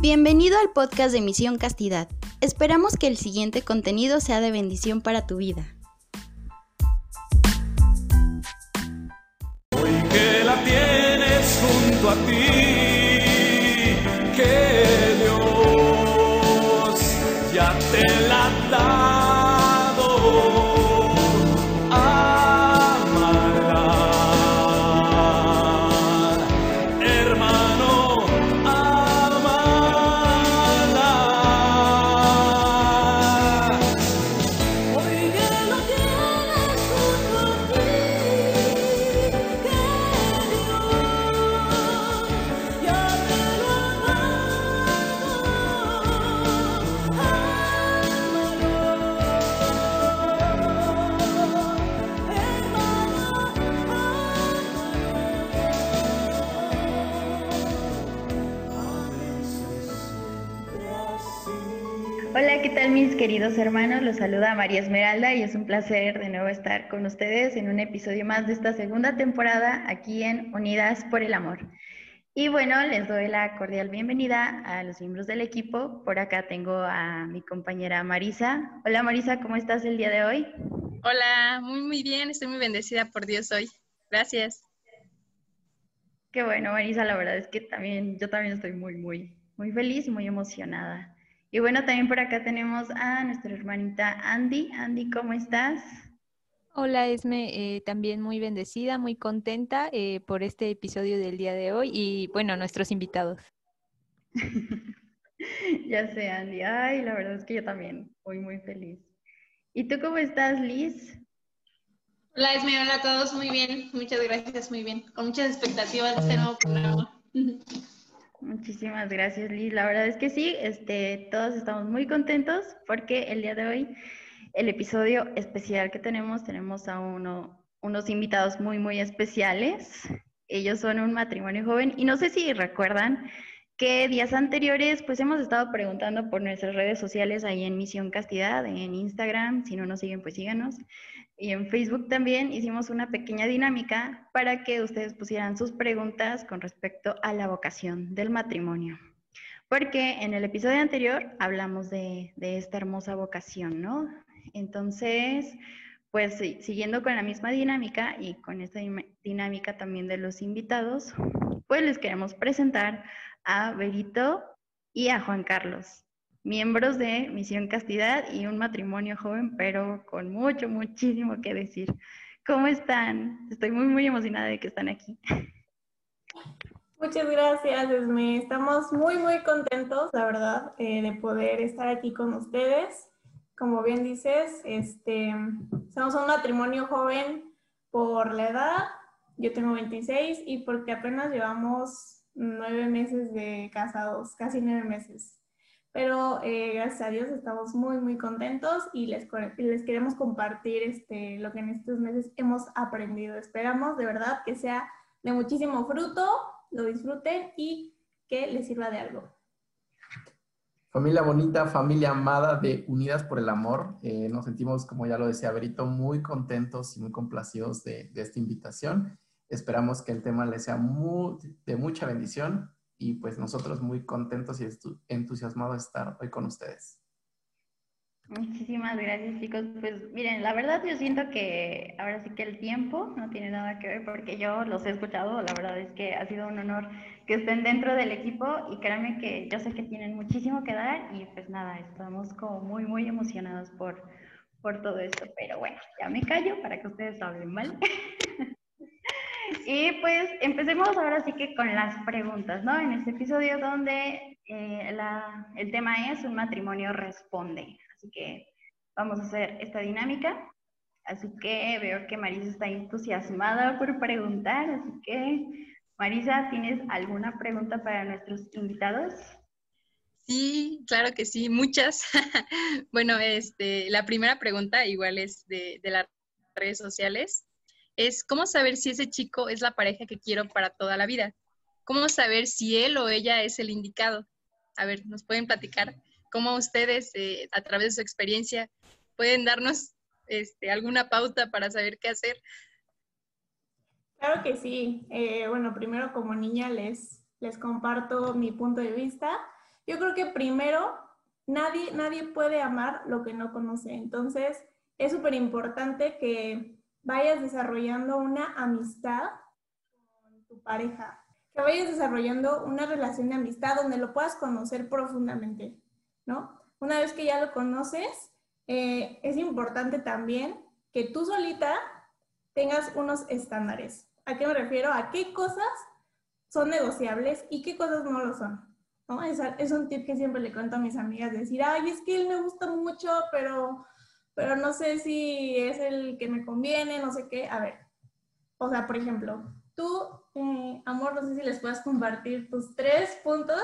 Bienvenido al podcast de Misión Castidad. Esperamos que el siguiente contenido sea de bendición para tu vida. Queridos hermanos? Los saluda María Esmeralda y es un placer de nuevo estar con ustedes en un episodio más de esta segunda temporada aquí en Unidas por el Amor. Y bueno, les doy la cordial bienvenida a los miembros del equipo. Por acá tengo a mi compañera Marisa. Hola Marisa, ¿cómo estás el día de hoy? Hola, muy muy bien, estoy muy bendecida por Dios hoy. Gracias. Qué bueno, Marisa, la verdad es que también yo también estoy muy, muy, muy feliz muy emocionada. Y bueno, también por acá tenemos a nuestra hermanita Andy. Andy, ¿cómo estás? Hola Esme, eh, también muy bendecida, muy contenta eh, por este episodio del día de hoy y bueno, nuestros invitados. ya sé, Andy. Ay, la verdad es que yo también muy, muy feliz. ¿Y tú cómo estás, Liz? Hola Esme, hola a todos, muy bien, muchas gracias, muy bien, con muchas expectativas de este nuevo programa. Muchísimas gracias, Liz. La verdad es que sí, este, todos estamos muy contentos porque el día de hoy, el episodio especial que tenemos, tenemos a uno, unos invitados muy, muy especiales. Ellos son un matrimonio joven y no sé si recuerdan que días anteriores, pues hemos estado preguntando por nuestras redes sociales ahí en Misión Castidad, en Instagram. Si no nos siguen, pues síganos. Y en Facebook también hicimos una pequeña dinámica para que ustedes pusieran sus preguntas con respecto a la vocación del matrimonio. Porque en el episodio anterior hablamos de, esta hermosa vocación, ¿no? Entonces, pues siguiendo con la misma dinámica y con esta dinámica también de los invitados, pues les queremos presentar a Berito y a Juan Carlos miembros de Misión Castidad y un matrimonio joven, pero con mucho, muchísimo que decir. ¿Cómo están? Estoy muy, muy emocionada de que están aquí. Muchas gracias, Esme. Estamos muy, muy contentos, la verdad, eh, de poder estar aquí con ustedes. Como bien dices, este, somos un matrimonio joven por la edad. Yo tengo 26 y porque apenas llevamos nueve meses de casados, casi nueve meses. Pero eh, gracias a Dios estamos muy, muy contentos y les, queremos compartir este, lo que en estos meses hemos aprendido. Esperamos de verdad que sea de muchísimo fruto, lo disfruten y que les sirva de algo. Familia bonita, familia amada de Unidas por el Amor. Eh, nos sentimos, como ya lo decía Berito, muy contentos y muy complacidos de, esta invitación. Esperamos que el tema les sea de mucha bendición y pues nosotros muy contentos y entusiasmados de estar hoy con ustedes. Muchísimas gracias, chicos. Pues miren, la verdad yo siento que ahora sí que el tiempo no tiene nada que ver porque yo los he escuchado. La verdad es que ha sido un honor que estén dentro del equipo y créanme que yo sé que tienen muchísimo que dar y pues nada, estamos como muy, muy emocionados por, por todo esto. Pero bueno, ya me callo para que ustedes hablen, ¿vale? Y pues empecemos ahora sí que con las preguntas, ¿no? En este episodio donde eh, la- el tema es un matrimonio responde. Así que vamos a hacer esta dinámica. Así que veo que Marisa está entusiasmada por preguntar. Así que, Marisa, ¿tienes alguna pregunta para nuestros invitados? Sí, claro que sí, muchas. bueno, este, la primera pregunta igual es de, de las redes sociales. Es ¿cómo saber si ese chico es la pareja que quiero para toda la vida? ¿Cómo saber si él o ella es el indicado? A ver, ¿nos pueden platicar cómo ustedes, eh, a través de su experiencia, pueden darnos este, alguna pauta para saber qué hacer? Claro que sí. Eh, bueno, primero como niña les, les comparto mi punto de vista. Yo creo que primero, nadie, nadie puede amar lo que no conoce. Entonces, es súper importante que vayas desarrollando una amistad con tu pareja, que vayas desarrollando una relación de amistad donde lo puedas conocer profundamente, ¿no? Una vez que ya lo conoces, eh, es importante también que tú solita tengas unos estándares. ¿A qué me refiero? A qué cosas son negociables y qué cosas no lo son. ¿no? Es, es, un tip que siempre le cuento a mis amigas, decir, ay, es que él me gusta mucho, pero, pero no sé si es el que me conviene, no sé qué. A ver, o sea, por ejemplo, tú, eh, amor, no sé si les puedes compartir tus tres puntos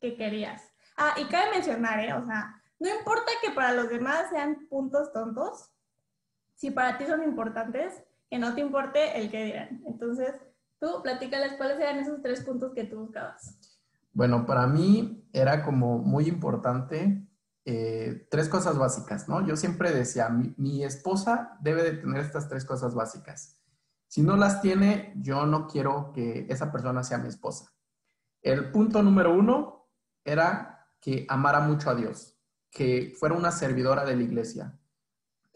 que querías. Ah, y cabe mencionar, ¿eh? O sea, no importa que para los demás sean puntos tontos, si para ti son importantes, que no te importe el que dirán. Entonces, tú platícales cuáles eran esos tres puntos que tú buscabas. Bueno, para mí era como muy importante eh, tres cosas básicas, ¿no? Yo siempre decía, mi, esposa debe de tener estas tres cosas básicas. Si no las tiene, yo no quiero que esa persona sea mi esposa. El punto número uno era que amara mucho a Dios, que fuera una servidora de la iglesia,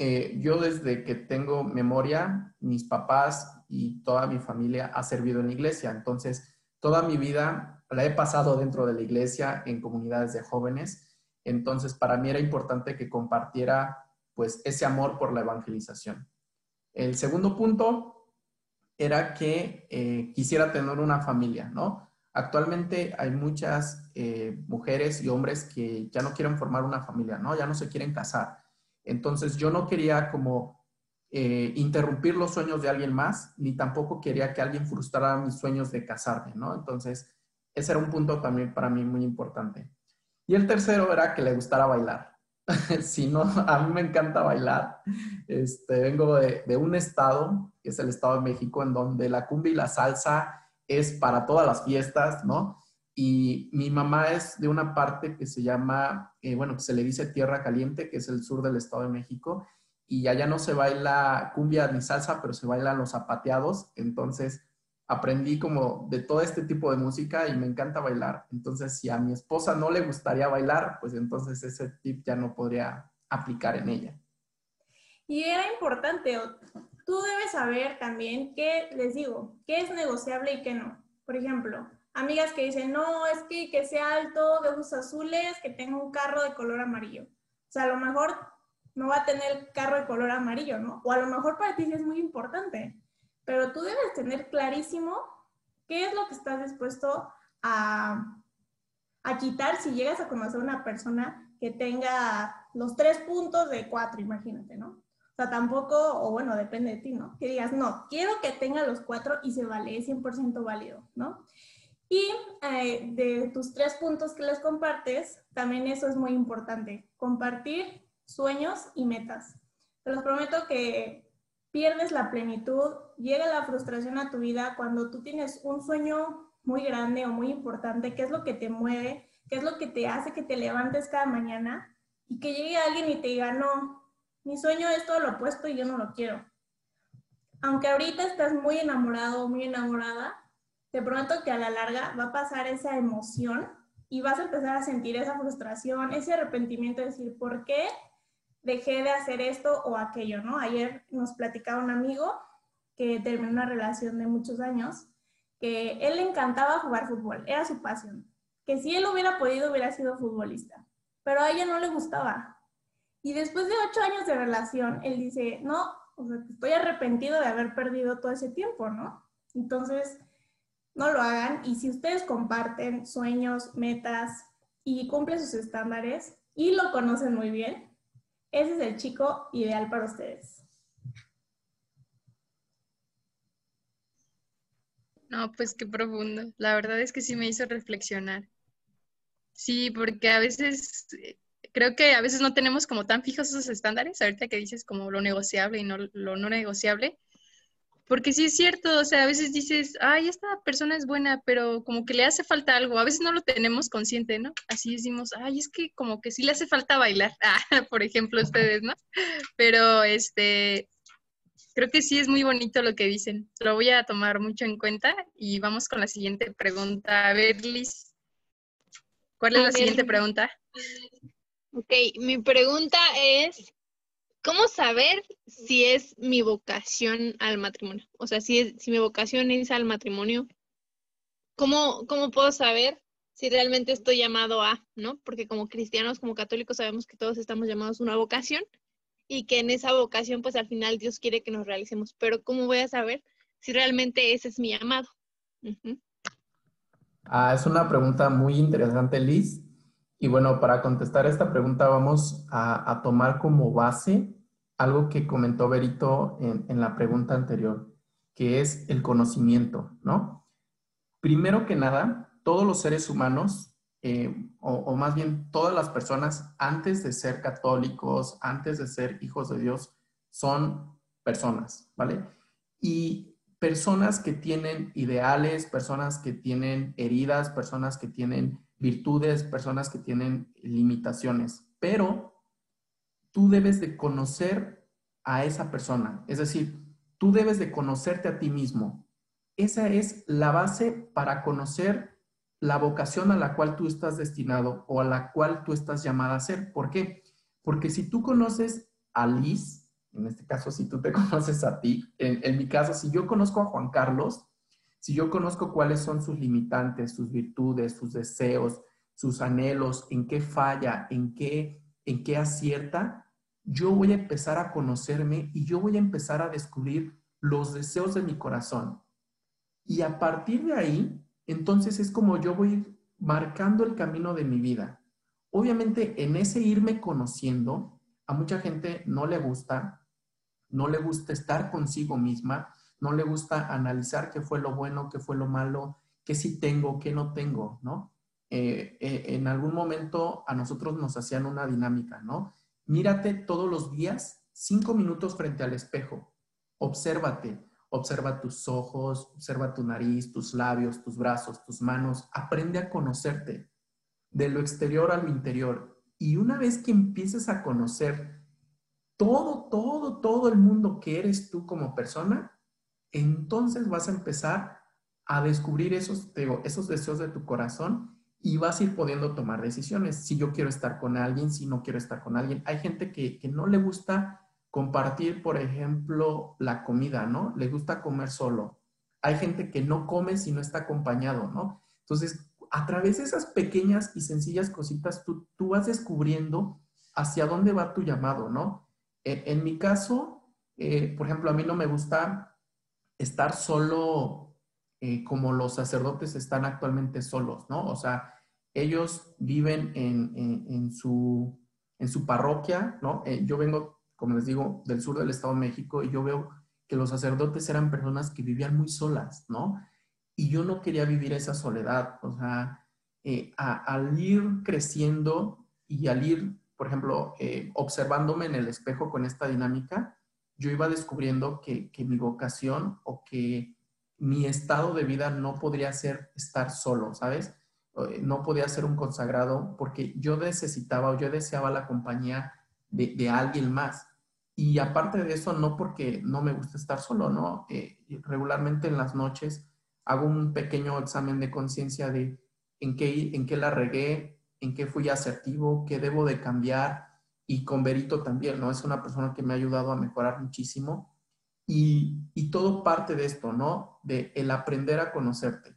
eh, yo desde que tengo memoria, mis papás y toda mi familia ha servido en la iglesia. Entonces, toda mi vida la he pasado dentro de la iglesia, en comunidades de jóvenes. Entonces, para mí era importante que compartiera pues ese amor por la evangelización. El segundo punto era que eh, quisiera tener una familia, ¿no? Actualmente hay muchas eh, mujeres y hombres que ya no quieren formar una familia, ¿no? Ya no se quieren casar entonces yo no quería como eh, interrumpir los sueños de alguien más, ni tampoco quería que alguien frustrara mis sueños de casarme, ¿no? Entonces ese era un punto también para mí muy importante. Y el tercero era que le gustara bailar. si no, a mí me encanta bailar. Este, vengo de, un estado, que es el Estado de México, en donde la cumbia y la salsa es para todas las fiestas, ¿no? Y mi mamá es de una parte que se llama, eh, bueno, que se le dice Tierra Caliente, que es el sur del Estado de México, y allá no se baila cumbia ni salsa, pero se bailan los zapateados. Entonces aprendí como de todo este tipo de música y me encanta bailar. Entonces, si a mi esposa no le gustaría bailar, pues entonces ese tip ya no podría aplicar en ella. Y era importante, tú debes saber también qué, les digo, qué es negociable y qué no. Por ejemplo, amigas que dicen, no, es que, que sea alto, de ojos azules, que tenga un carro de color amarillo. O sea, a lo mejor no va a tener carro de color amarillo, ¿no? O a lo mejor para ti es muy importante, pero tú debes tener clarísimo qué es lo que estás dispuesto a, a quitar si llegas a conocer a una persona que tenga los tres puntos de cuatro, imagínate, ¿no? O sea, tampoco, o bueno, depende de ti, ¿no? Que digas, no, quiero que tenga los cuatro y se vale, es 100% válido, ¿no? Y eh, de tus tres puntos que les compartes, también eso es muy importante, compartir sueños y metas. Te los prometo que pierdes la plenitud, llega la frustración a tu vida cuando tú tienes un sueño muy grande o muy importante, qué es lo que te mueve, qué es lo que te hace que te levantes cada mañana y que llegue alguien y te diga, no, mi sueño es todo lo opuesto y yo no lo quiero. Aunque ahorita estás muy enamorado o muy enamorada, te prometo que a la larga va a pasar esa emoción y vas a empezar a sentir esa frustración, ese arrepentimiento de decir, ¿por qué dejé de hacer esto o aquello? ¿no? Ayer nos platicaba un amigo que terminó una relación de muchos años, que él le encantaba jugar fútbol, era su pasión, que si él hubiera podido hubiera sido futbolista, pero a ella no le gustaba. Y después de ocho años de relación, él dice, no, estoy arrepentido de haber perdido todo ese tiempo, ¿no? Entonces, no lo hagan. Y si ustedes comparten sueños, metas y cumplen sus estándares y lo conocen muy bien, ese es el chico ideal para ustedes. No, pues qué profundo. La verdad es que sí me hizo reflexionar. Sí, porque a veces, creo que a veces no tenemos como tan fijos esos estándares, ahorita que dices como lo negociable y no lo no negociable, porque sí es cierto, o sea, a veces dices, ay, esta persona es buena, pero como que le hace falta algo. A veces no lo tenemos consciente, ¿no? Así decimos, ay, es que como que sí le hace falta bailar, ah, por ejemplo, ustedes, ¿no? Pero este, creo que sí es muy bonito lo que dicen. Lo voy a tomar mucho en cuenta y vamos con la siguiente pregunta. A ver, Liz. ¿Cuál es la siguiente pregunta? Ok, mi pregunta es, ¿cómo saber si es mi vocación al matrimonio? O sea, si, es, si mi vocación es al matrimonio, ¿cómo, cómo puedo saber si realmente estoy llamado a, ¿no? Porque como cristianos, como católicos, sabemos que todos estamos llamados a una vocación y que en esa vocación, pues al final Dios quiere que nos realicemos. Pero ¿cómo voy a saber si realmente ese es mi llamado? Ah, es una pregunta muy interesante, Liz. Y bueno, para contestar esta pregunta vamos a, tomar como base algo que comentó Berito en, en la pregunta anterior, que es el conocimiento, ¿no? Primero que nada, todos los seres humanos, eh, o más bien todas las personas, antes de ser católicos, antes de ser hijos de Dios, son personas, ¿vale? Y personas que tienen ideales, personas que tienen heridas, personas que tienen virtudes, personas que tienen limitaciones, pero tú debes de conocer a esa persona, es decir, tú debes de conocerte a ti mismo. Esa es la base para conocer la vocación a la cual tú estás destinado o a la cual tú estás llamada a ser. ¿Por qué? Porque si tú conoces a Liz, en este caso, si tú te conoces a ti, en, en mi caso, si yo conozco a Juan Carlos, si yo conozco cuáles son sus limitantes, sus virtudes, sus deseos, sus anhelos, en qué falla, en qué, en qué acierta, yo voy a empezar a conocerme y yo voy a empezar a descubrir los deseos de mi corazón. Y a partir de ahí, entonces es como yo voy marcando el camino de mi vida. Obviamente, en ese irme conociendo, a mucha gente no le gusta, no le gusta estar consigo misma, no le gusta analizar qué fue lo bueno, qué fue lo malo, qué sí tengo, qué no tengo, ¿no? Eh, eh, en algún momento a nosotros nos hacían una dinámica, ¿no? Mírate todos los días cinco minutos frente al espejo, obsérvate, observa tus ojos, observa tu nariz, tus labios, tus brazos, tus manos, aprende a conocerte de lo exterior a lo interior. Y una vez que empieces a conocer todo, todo, todo el mundo que eres tú como persona, entonces vas a empezar a descubrir esos, esos deseos de tu corazón y vas a ir pudiendo tomar decisiones. Si yo quiero estar con alguien, si no quiero estar con alguien. Hay gente que, que no le gusta compartir, por ejemplo, la comida, ¿no? Le gusta comer solo. Hay gente que no come si no está acompañado, ¿no? Entonces, a través de esas pequeñas y sencillas cositas, tú, tú vas descubriendo hacia dónde va tu llamado, ¿no? En, en mi caso, eh, por ejemplo, a mí no me gusta estar solo eh, como los sacerdotes están actualmente solos, ¿no? O sea, ellos viven en, en, su, en su parroquia, ¿no? Eh, yo vengo, como les digo, del sur del Estado de México y yo veo que los sacerdotes eran personas que vivían muy solas, ¿no? Y yo no quería vivir esa soledad, o sea, eh, a, al ir creciendo y al ir, por ejemplo, observándome en el espejo con esta dinámica, yo iba descubriendo que, que mi vocación o que mi estado de vida no podría ser estar solo, ¿sabes? Eh, No podía ser un consagrado porque yo necesitaba o yo deseaba la compañía de, de alguien más. Y aparte de eso, no porque no me gusta estar solo, ¿no? Eh, regularmente en las noches hago un pequeño examen de conciencia de en qué, en qué la regué, en qué fui asertivo, qué debo de cambiar. Y con Berito también, ¿no? Es una persona que me ha ayudado a mejorar muchísimo. Y, y todo parte de esto, ¿no? De el aprender a conocerte.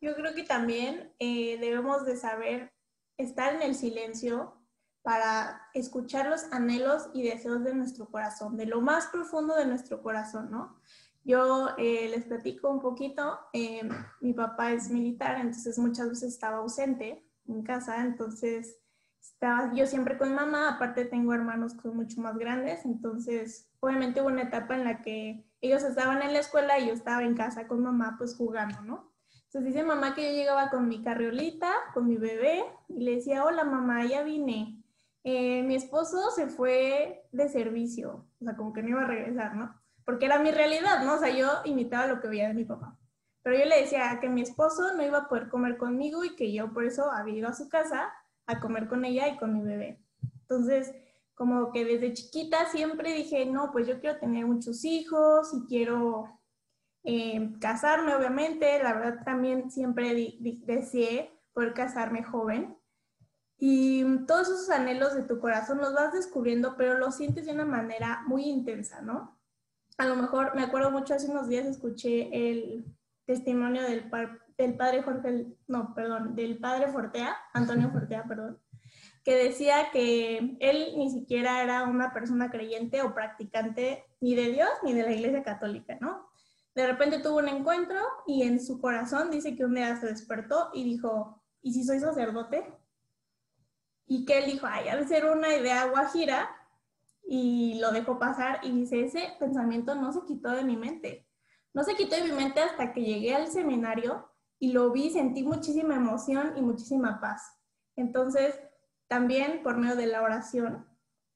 Yo creo que también eh, debemos de saber estar en el silencio para escuchar los anhelos y deseos de nuestro corazón, de lo más profundo de nuestro corazón, ¿no? Yo eh, les platico un poquito, eh, mi papá es militar, entonces muchas veces estaba ausente en casa, entonces estaba yo siempre con mamá, aparte tengo hermanos que son mucho más grandes, entonces obviamente hubo una etapa en la que ellos estaban en la escuela y yo estaba en casa con mamá pues jugando, ¿no? Entonces dice mamá que yo llegaba con mi carriolita, con mi bebé, y le decía, hola mamá, ya vine. Eh, mi esposo se fue de servicio, o sea, como que no iba a regresar, ¿no? Porque era mi realidad, ¿no? O sea, yo imitaba lo que veía de mi papá. Pero yo le decía que mi esposo no iba a poder comer conmigo y que yo por eso había ido a su casa a comer con ella y con mi bebé. Entonces, como que desde chiquita siempre dije, no, pues yo quiero tener muchos hijos y quiero eh, casarme, obviamente. La verdad también siempre deseé poder casarme joven. Y todos esos anhelos de tu corazón los vas descubriendo, pero los sientes de una manera muy intensa, ¿no? A lo mejor, me acuerdo mucho, hace unos días escuché el testimonio del, par- del padre Jorge, no, perdón, del padre Fortea, Antonio Fortea, perdón, que decía que él ni siquiera era una persona creyente o practicante ni de Dios ni de la Iglesia Católica, ¿no? De repente tuvo un encuentro y en su corazón dice que un día se despertó y dijo, ¿y si soy sacerdote? Y que él dijo, ay, de ser una idea guajira y lo dejó pasar y dice, ese pensamiento no se quitó de mi mente. No se quitó de mi mente hasta que llegué al seminario y lo vi, sentí muchísima emoción y muchísima paz. Entonces, también por medio de la oración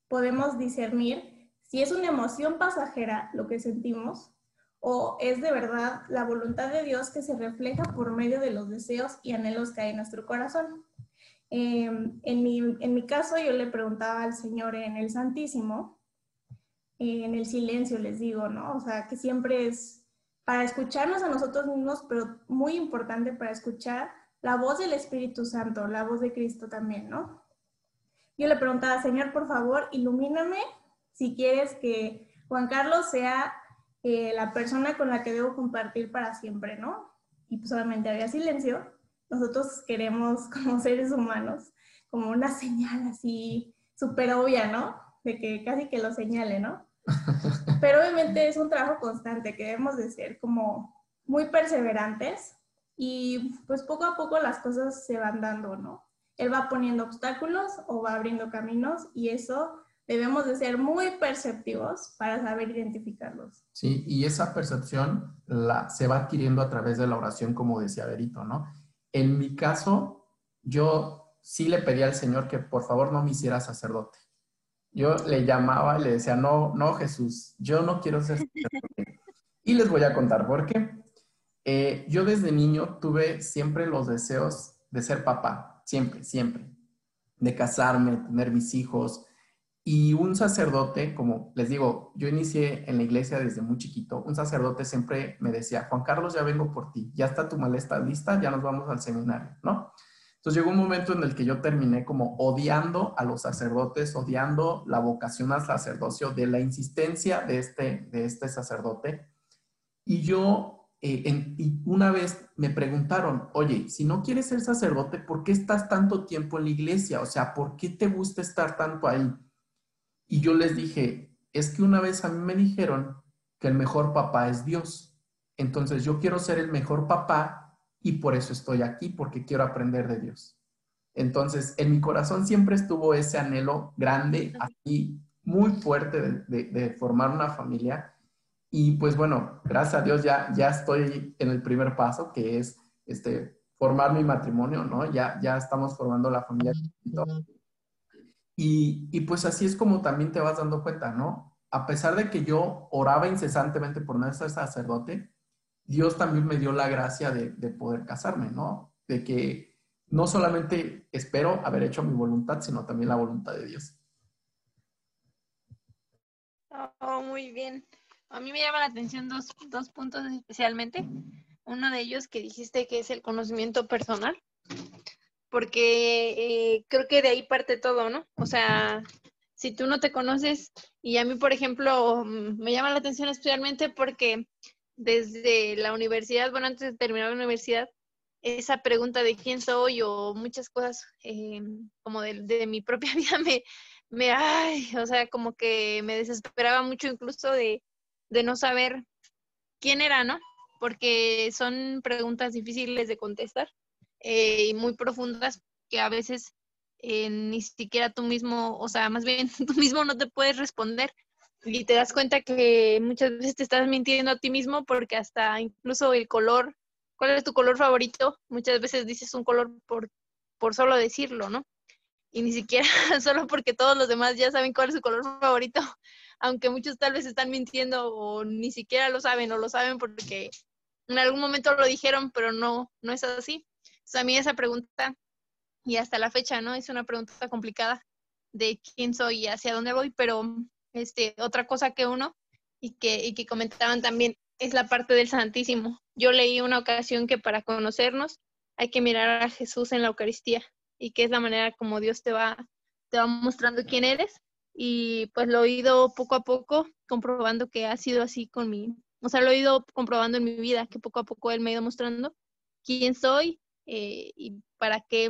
podemos discernir si es una emoción pasajera lo que sentimos o es de verdad la voluntad de Dios que se refleja por medio de los deseos y anhelos que hay en nuestro corazón. Eh, en, mi, en mi caso, yo le preguntaba al Señor en el Santísimo, en el silencio les digo, ¿no? O sea, que siempre es para escucharnos a nosotros mismos, pero muy importante para escuchar la voz del Espíritu Santo, la voz de Cristo también, ¿no? Yo le preguntaba, Señor, por favor, ilumíname si quieres que Juan Carlos sea eh, la persona con la que debo compartir para siempre, ¿no? Y pues solamente había silencio. Nosotros queremos como seres humanos, como una señal así súper obvia, ¿no? De que casi que lo señale, ¿no? Pero obviamente es un trabajo constante que debemos de ser como muy perseverantes y pues poco a poco las cosas se van dando, ¿no? Él va poniendo obstáculos o va abriendo caminos y eso debemos de ser muy perceptivos para saber identificarlos. Sí, y esa percepción la, se va adquiriendo a través de la oración, como decía Berito, ¿no? En mi caso, yo sí le pedí al Señor que por favor no me hiciera sacerdote. Yo le llamaba y le decía, no, no, Jesús, yo no quiero ser sacerdote. Y les voy a contar por qué. Eh, yo desde niño tuve siempre los deseos de ser papá, siempre, siempre. De casarme, tener mis hijos. Y un sacerdote, como les digo, yo inicié en la iglesia desde muy chiquito, un sacerdote siempre me decía, Juan Carlos, ya vengo por ti, ya está tu maleta lista, ya nos vamos al seminario, ¿no? Entonces llegó un momento en el que yo terminé como odiando a los sacerdotes, odiando la vocación al sacerdocio, de la insistencia de este, de este sacerdote. Y yo, eh, una vez me preguntaron, oye, si no quieres ser sacerdote, ¿por qué estás tanto tiempo en la iglesia? O sea, ¿por qué te gusta estar tanto ahí? Y yo les dije, es que una vez a mí me dijeron que el mejor papá es Dios. Entonces yo quiero ser el mejor papá y por eso estoy aquí, porque quiero aprender de Dios. Entonces, en mi corazón siempre estuvo ese anhelo grande, así muy fuerte de, de, de formar una familia. Y pues bueno, gracias a Dios ya, ya estoy en el primer paso, que es este, formar mi matrimonio, ¿no? Ya, ya estamos formando la familia. Y, y, pues así es como también te vas dando cuenta, ¿no? A pesar de que yo oraba incesantemente por no ser sacerdote, Dios también me dio la gracia de, de poder casarme, ¿no? De que no solamente espero haber hecho mi voluntad, sino también la voluntad de Dios. Oh, muy bien. A mí me llama la atención dos, dos puntos especialmente. Uno de ellos que dijiste que es el conocimiento personal, porque eh, creo que de ahí parte todo, ¿no? O sea, si tú no te conoces, y a mí, por ejemplo, me llama la atención especialmente porque desde la universidad, bueno, antes de terminar la universidad, esa pregunta de quién soy o muchas cosas eh, como de, mi propia vida me, me, ay, o sea, como que me desesperaba mucho incluso de, de no saber quién era, ¿no? Porque son preguntas difíciles de contestar eh, y muy profundas que a veces eh, ni siquiera tú mismo, o sea, más bien tú mismo no te puedes responder y te das cuenta que muchas veces te estás mintiendo a ti mismo porque hasta incluso el color, ¿cuál es tu color favorito? Muchas veces dices un color por, por solo decirlo, ¿no? Y ni siquiera solo porque todos los demás ya saben cuál es su color favorito, aunque muchos tal vez están mintiendo o ni siquiera lo saben o lo saben porque en algún momento lo dijeron, pero no, no es así. Entonces, a mí esa pregunta, y hasta la fecha, ¿no? Es una pregunta complicada de quién soy y hacia dónde voy, pero este, otra cosa que uno y que, y que comentaban también es la parte del Santísimo. Yo leí una ocasión que para conocernos hay que mirar a Jesús en la Eucaristía y que es la manera como Dios te va, mostrando quién eres. Y pues lo he ido poco a poco comprobando que ha sido así con mi, o sea, lo he ido comprobando en mi vida, que poco a poco Él me ha ido mostrando quién soy eh, y para qué,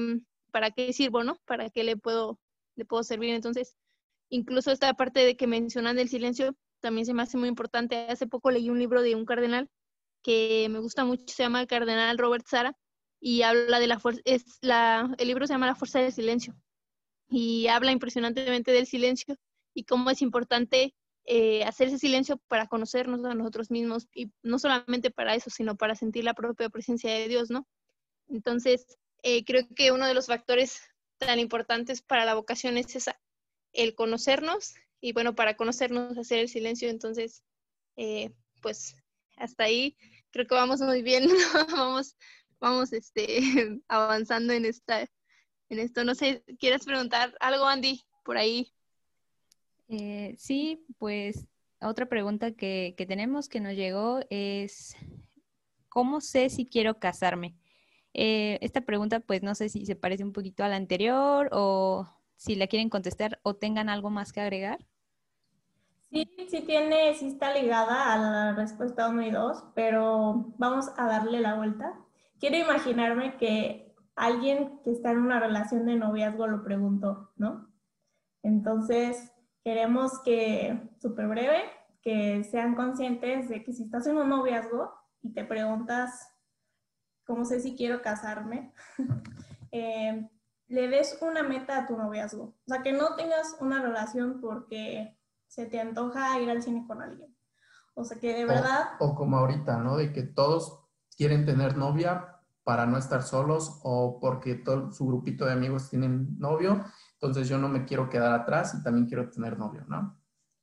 para qué sirvo, ¿no? Para qué le puedo, le puedo servir. Entonces, incluso esta parte de que mencionan del silencio también se me hace muy importante. Hace poco leí un libro de un cardenal que me gusta mucho, se llama el Cardenal Robert Sara, y habla de la fuerza, el libro se llama La Fuerza del Silencio, y habla impresionantemente del silencio y cómo es importante eh, hacer ese silencio para conocernos a nosotros mismos, y no solamente para eso, sino para sentir la propia presencia de Dios, ¿no? Entonces, eh, creo que uno de los factores tan importantes para la vocación es esa, el conocernos y bueno, para conocernos hacer el silencio. Entonces, eh, pues hasta ahí creo que vamos muy bien, vamos, vamos este, avanzando en esta, en esto. No sé, ¿quieres preguntar algo, Andy, por ahí? Eh, sí, pues otra pregunta que, que tenemos que nos llegó es, ¿cómo sé si quiero casarme? Eh, esta pregunta, pues no sé si se parece un poquito a la anterior o si la quieren contestar o tengan algo más que agregar. Sí, sí tiene, sí está ligada a la respuesta 1 y 2, pero vamos a darle la vuelta. Quiero imaginarme que alguien que está en una relación de noviazgo lo preguntó, ¿no? Entonces, queremos que, súper breve, que sean conscientes de que si estás en un noviazgo y te preguntas ¿cómo sé si quiero casarme? Eh, le des una meta a tu noviazgo. O sea, que no tengas una relación porque se te antoja ir al cine con alguien. O sea, que de verdad... O, como ahorita, ¿no? De que todos quieren tener novia para no estar solos o porque todo su grupito de amigos tienen novio, entonces yo no me quiero quedar atrás y también quiero tener novio, ¿no?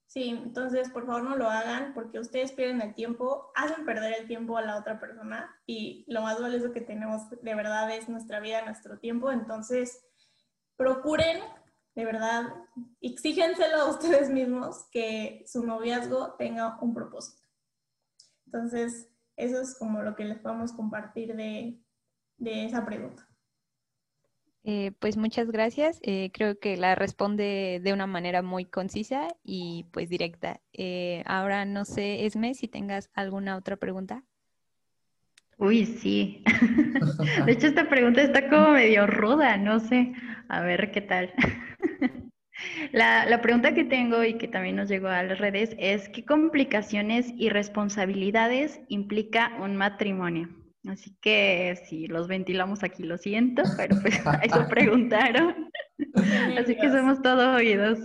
Sí, entonces por favor no lo hagan porque ustedes pierden el tiempo, hacen perder el tiempo a la otra persona y lo más valioso que tenemos de verdad es nuestra vida, nuestro tiempo. Entonces procuren de verdad, exígenselo a ustedes mismos que su noviazgo tenga un propósito. Entonces, eso es como lo que les podemos compartir de, de esa pregunta. Eh, pues muchas gracias. Eh, creo que la responde de una manera muy concisa y pues directa. Eh, ahora no sé, Esme, si tengas alguna otra pregunta. Uy, sí. De hecho, esta pregunta está como medio ruda, no sé. A ver qué tal. La, la, pregunta que tengo y que también nos llegó a las redes es, ¿qué complicaciones y responsabilidades implica un matrimonio? Así que si los ventilamos aquí, lo siento, pero pues eso preguntaron. Así que somos todos oídos.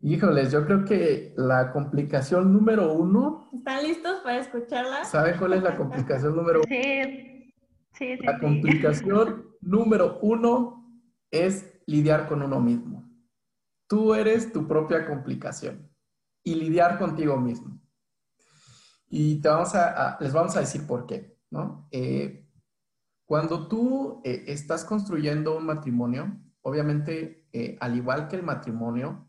Híjoles, yo creo que la complicación número uno. ¿Están listos para escucharla? ¿Saben cuál es la complicación número uno? Sí, sí, sí. La complicación número uno es lidiar con uno mismo. Tú eres tu propia complicación y lidiar contigo mismo. Y te vamos a, les vamos a decir por qué. ¿No? Eh, cuando tú eh, estás construyendo un matrimonio, obviamente, eh, al igual que el matrimonio,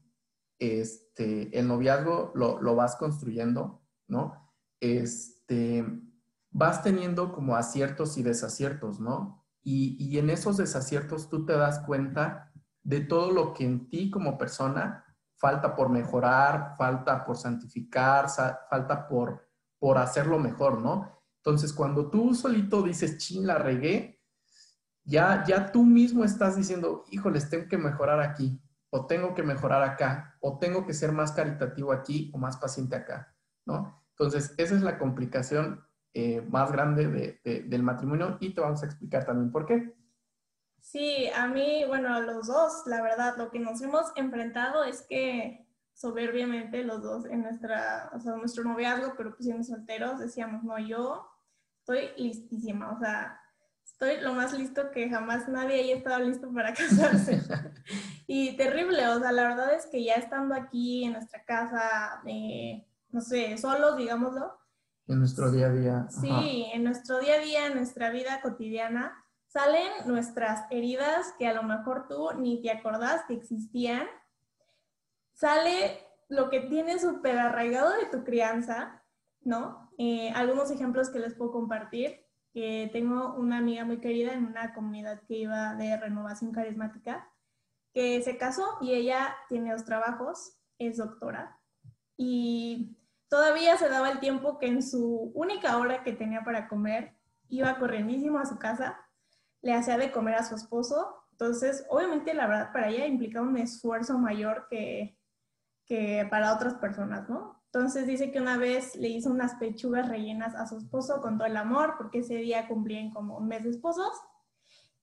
este, el noviazgo lo, vas construyendo, ¿no? Este, vas teniendo como aciertos y desaciertos, ¿no? Y, y en esos desaciertos tú te das cuenta de todo lo que en ti como persona falta por mejorar, falta por santificar, falta por, por hacerlo mejor, ¿no? Entonces, cuando tú solito dices, chin, la regué, ya, ya tú mismo estás diciendo, híjoles, tengo que mejorar aquí, o tengo que mejorar acá, o tengo que ser más caritativo aquí o más paciente acá, ¿no? Entonces, esa es la complicación eh, más grande del matrimonio y te vamos a explicar también por qué. Sí, a mí, bueno, a los dos, la verdad, lo que nos hemos enfrentado es que soberbiamente los dos en nuestra, o sea, nuestro noviazgo, pero pues siendo solteros, decíamos, no, yo estoy listísima, o sea, estoy lo más listo que jamás nadie haya estado listo para casarse. y terrible, o sea, la verdad es que ya estando aquí en nuestra casa, eh, no sé, solos, digámoslo. En nuestro día a día. Sí, en nuestro día a día, en nuestra vida cotidiana, salen nuestras heridas que a lo mejor tú ni te acordás que existían. Sale lo que tienes súper arraigado de tu crianza, ¿no? Eh, algunos ejemplos que les puedo compartir. que tengo una amiga muy querida en una comunidad que iba de renovación carismática, que se casó y ella tiene dos trabajos, es doctora y todavía se daba el tiempo que en su única hora que tenía para comer iba corriendísimo a su casa, le hacía de comer a su esposo. Entonces, obviamente, la verdad, para ella implicaba un esfuerzo mayor que, que para otras personas, ¿no? Entonces dice que una vez le hizo unas pechugas rellenas a su esposo con todo el amor, porque ese día cumplían como un mes de esposos,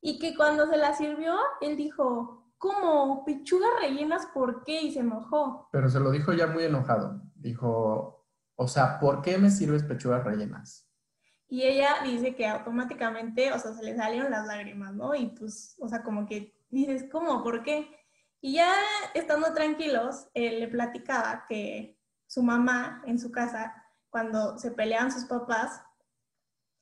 y que cuando se la sirvió, él dijo, ¿cómo? ¿Pechugas rellenas por qué? Y se enojó. Pero se lo dijo ya muy enojado. Dijo, o sea, ¿por qué me sirves pechugas rellenas? Y ella dice que automáticamente, o sea, se le salieron las lágrimas, ¿no? Y pues, o sea, como que dices, ¿cómo? ¿Por qué? Y ya estando tranquilos, él le platicaba que su mamá en su casa, cuando se peleaban sus papás,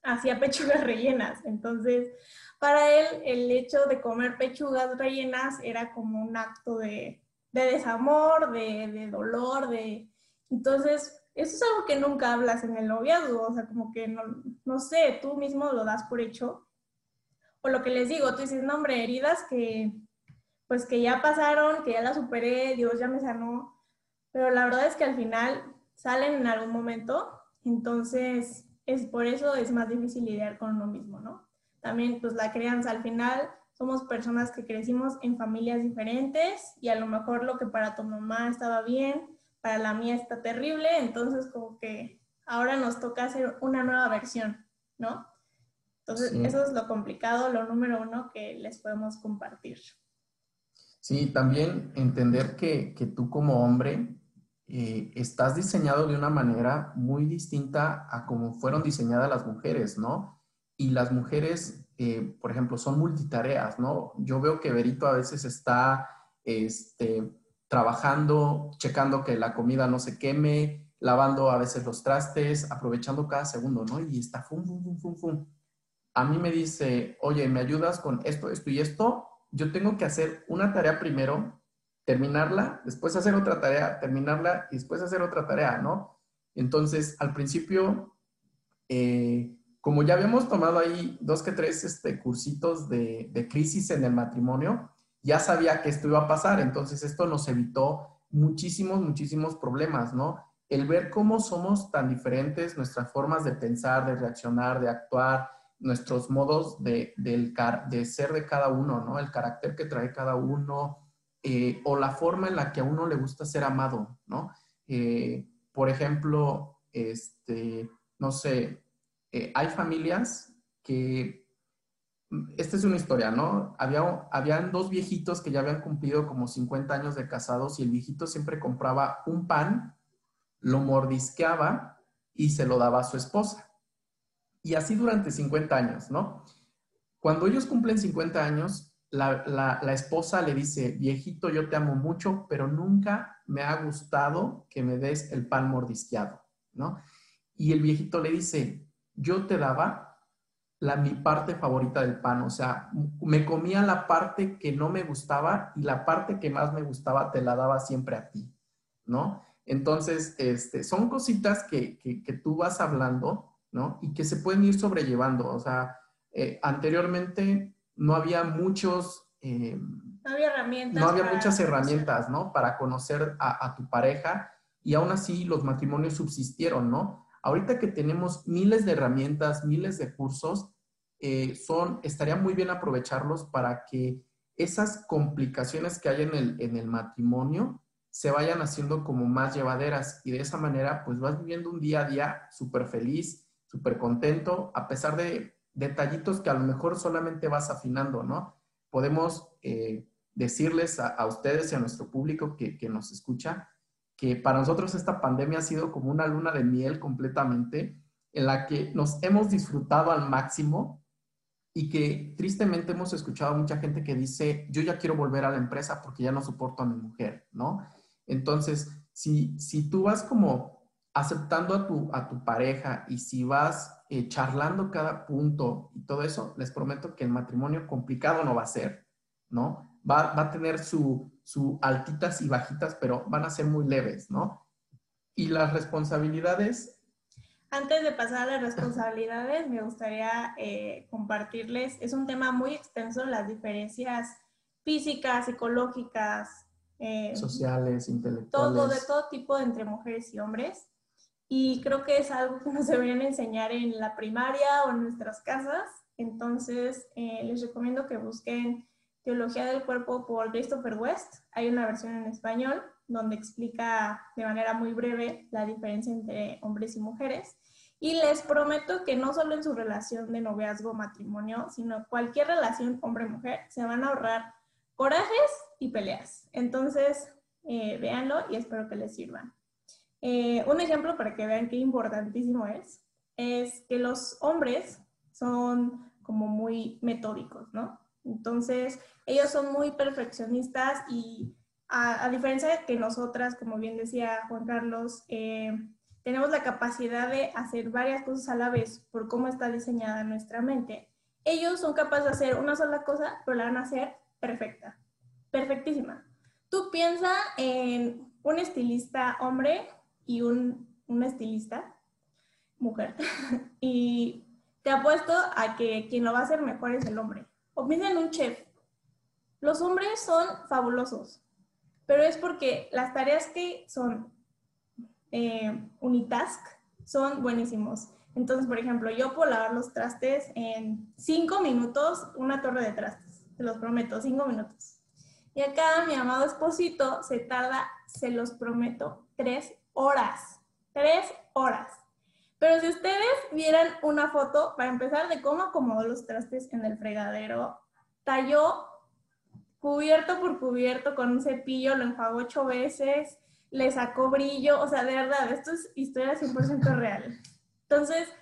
hacía pechugas rellenas. Entonces, para él, el hecho de comer pechugas rellenas era como un acto de, de desamor, de, de dolor, de... Entonces, eso es algo que nunca hablas en el noviazgo, o sea, como que no, no sé, tú mismo lo das por hecho. O lo que les digo, tú dices, no, hombre, heridas que, pues que ya pasaron, que ya las superé, Dios ya me sanó, pero la verdad es que al final salen en algún momento, entonces es por eso es más difícil lidiar con uno mismo, ¿no? También pues la crianza, al final somos personas que crecimos en familias diferentes y a lo mejor lo que para tu mamá estaba bien, para la mía está terrible, entonces como que ahora nos toca hacer una nueva versión, ¿no? Entonces, Sí. eso es lo complicado, lo número uno que les podemos compartir. Sí, también entender que, que tú como hombre eh, estás diseñado de una manera muy distinta a como fueron diseñadas las mujeres, ¿no? Y las mujeres, eh, por ejemplo, son multitareas, ¿no? Yo veo que Berito a veces está este, trabajando, checando que la comida no se queme, lavando a veces los trastes, aprovechando cada segundo, ¿no? Y está fum, fum, fum, fum, fum. A mí me dice, oye, ¿me ayudas con esto, esto y esto? Yo tengo que hacer una tarea primero, terminarla, después hacer otra tarea, terminarla y después hacer otra tarea, ¿no? Entonces, al principio, eh, como ya habíamos tomado ahí dos que tres este, cursitos de, crisis en el matrimonio, ya sabía que esto iba a pasar, entonces esto nos evitó muchísimos, muchísimos problemas, ¿no? El ver cómo somos tan diferentes, nuestras formas de pensar, de reaccionar, de actuar, nuestros modos de, del de ser de cada uno, ¿no? El carácter que trae cada uno, eh, o la forma en la que a uno le gusta ser amado, ¿no? Eh, por ejemplo, este, no sé, eh, hay familias que, esta es una historia, ¿no? Había, habían dos viejitos que ya habían cumplido como 50 años de casados y el viejito siempre compraba un pan, lo mordisqueaba y se lo daba a su esposa. Y así durante 50 años, ¿no? Cuando ellos cumplen 50 años, la, la- esposa le dice, viejito, yo te amo mucho, pero nunca me ha gustado que me des el pan mordisqueado, ¿no? Y el viejito le dice, yo te daba la, mi parte favorita del pan, o sea, me comía la parte que no me gustaba y la parte que más me gustaba te la daba siempre a ti, ¿no? Entonces, este, son cositas que, que, que tú vas hablando, ¿no? Y que se pueden ir sobrellevando, o sea, eh, anteriormente no había muchos... eh, No había herramientas. no había para- muchas herramientas, ¿no? Para conocer a, a tu pareja y aún así los matrimonios subsistieron, ¿no? Ahorita que tenemos miles de herramientas, miles de cursos, eh, son, estaría muy bien aprovecharlos para que esas complicaciones que hay en el, en el matrimonio se vayan haciendo como más llevaderas y de esa manera pues vas viviendo un día a día súper feliz, súper contento, a pesar de detallitos que a lo mejor solamente vas afinando, ¿no? Podemos eh, decirles a, ustedes y a nuestro público que, que nos escucha que para nosotros esta pandemia ha sido como una luna de miel completamente en la que nos hemos disfrutado al máximo y que tristemente hemos escuchado a mucha gente que dice, yo ya quiero volver a la empresa porque ya no soporto a mi mujer, ¿no? Entonces, si, si tú vas como aceptando a tu, a tu pareja y si vas eh, charlando cada punto y todo eso, les prometo que el matrimonio complicado no va a ser, ¿no? Va, va a tener su, su altitas y bajitas, pero van a ser muy leves, ¿no? Y las responsabilidades Antes de pasar a las responsabilidades, me gustaría eh, compartirles, es un tema muy extenso, las diferencias físicas, psicológicas, eh, Sociales, intelectuales. todo, de todo tipo entre mujeres y hombres. Y creo que es algo que nos deberían enseñar en la primaria o en nuestras casas. Entonces, eh, les recomiendo que busquen Teología del Cuerpo por Christopher West. Hay una versión en español donde explica de manera muy breve la diferencia entre hombres y mujeres. Y les prometo que no solo en su relación de noviazgo matrimonio, sino cualquier relación hombre-mujer, se van a ahorrar corajes y peleas. Entonces, eh, véanlo y espero que les sirvan. Eh, un ejemplo para que vean qué importantísimo es, es que los hombres son como muy metódicos, ¿no? Entonces, ellos son muy perfeccionistas y a, diferencia de que nosotras, como bien decía Juan Carlos, eh, tenemos la capacidad de hacer varias cosas a la vez por cómo está diseñada nuestra mente, ellos son capaces de hacer una sola cosa, pero la van a hacer perfecta, perfectísima. Tú piensa en un estilista hombre y un, un estilista mujer. y te apuesto a que quien lo va a hacer mejor es el hombre. O piensa en un chef. Los hombres son fabulosos, pero es porque las tareas que son eh, unitask son buenísimos. Entonces, por ejemplo, yo puedo lavar los trastes en cinco minutos, una torre de trastes, te los prometo, cinco minutos. Y acá mi amado esposito se tarda, se los prometo, tres horas. Tres horas. Pero si ustedes vieran una foto, para empezar, de cómo acomodó los trastes en el fregadero, talló cubierto por cubierto con un cepillo, lo enjuagó ocho veces, le sacó brillo, o sea, de verdad, esto es historia 100% real. Entonces,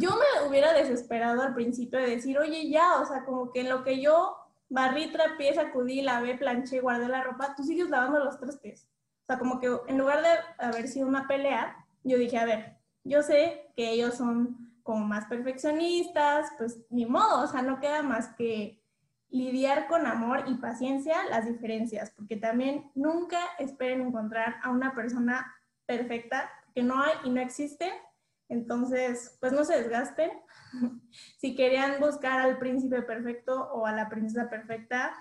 yo me hubiera desesperado al principio de decir, oye, ya, o sea, como que en lo que yo barrí, trapié, sacudí, lavé, planché, guardé la ropa, tú sigues lavando los trastes. O sea, como que en lugar de haber sido una pelea, yo dije, a ver, yo sé que ellos son como más perfeccionistas, pues ni modo, o sea, no queda más que lidiar con amor y paciencia las diferencias, porque también nunca esperen encontrar a una persona perfecta, que no hay y no existe, entonces, pues no se desgasten. si querían buscar al príncipe perfecto o a la princesa perfecta,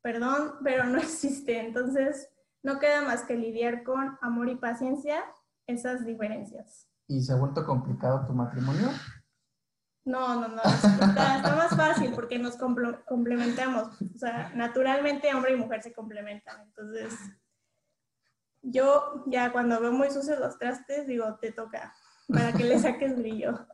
perdón, pero no existe, entonces no queda más que lidiar con amor y paciencia esas diferencias. ¿Y se ha vuelto complicado tu matrimonio? No, no, no, está, está más fácil porque nos complementamos. O sea, naturalmente hombre y mujer se complementan. Entonces, yo ya cuando veo muy sucios los trastes, digo, te toca, para que le saques brillo.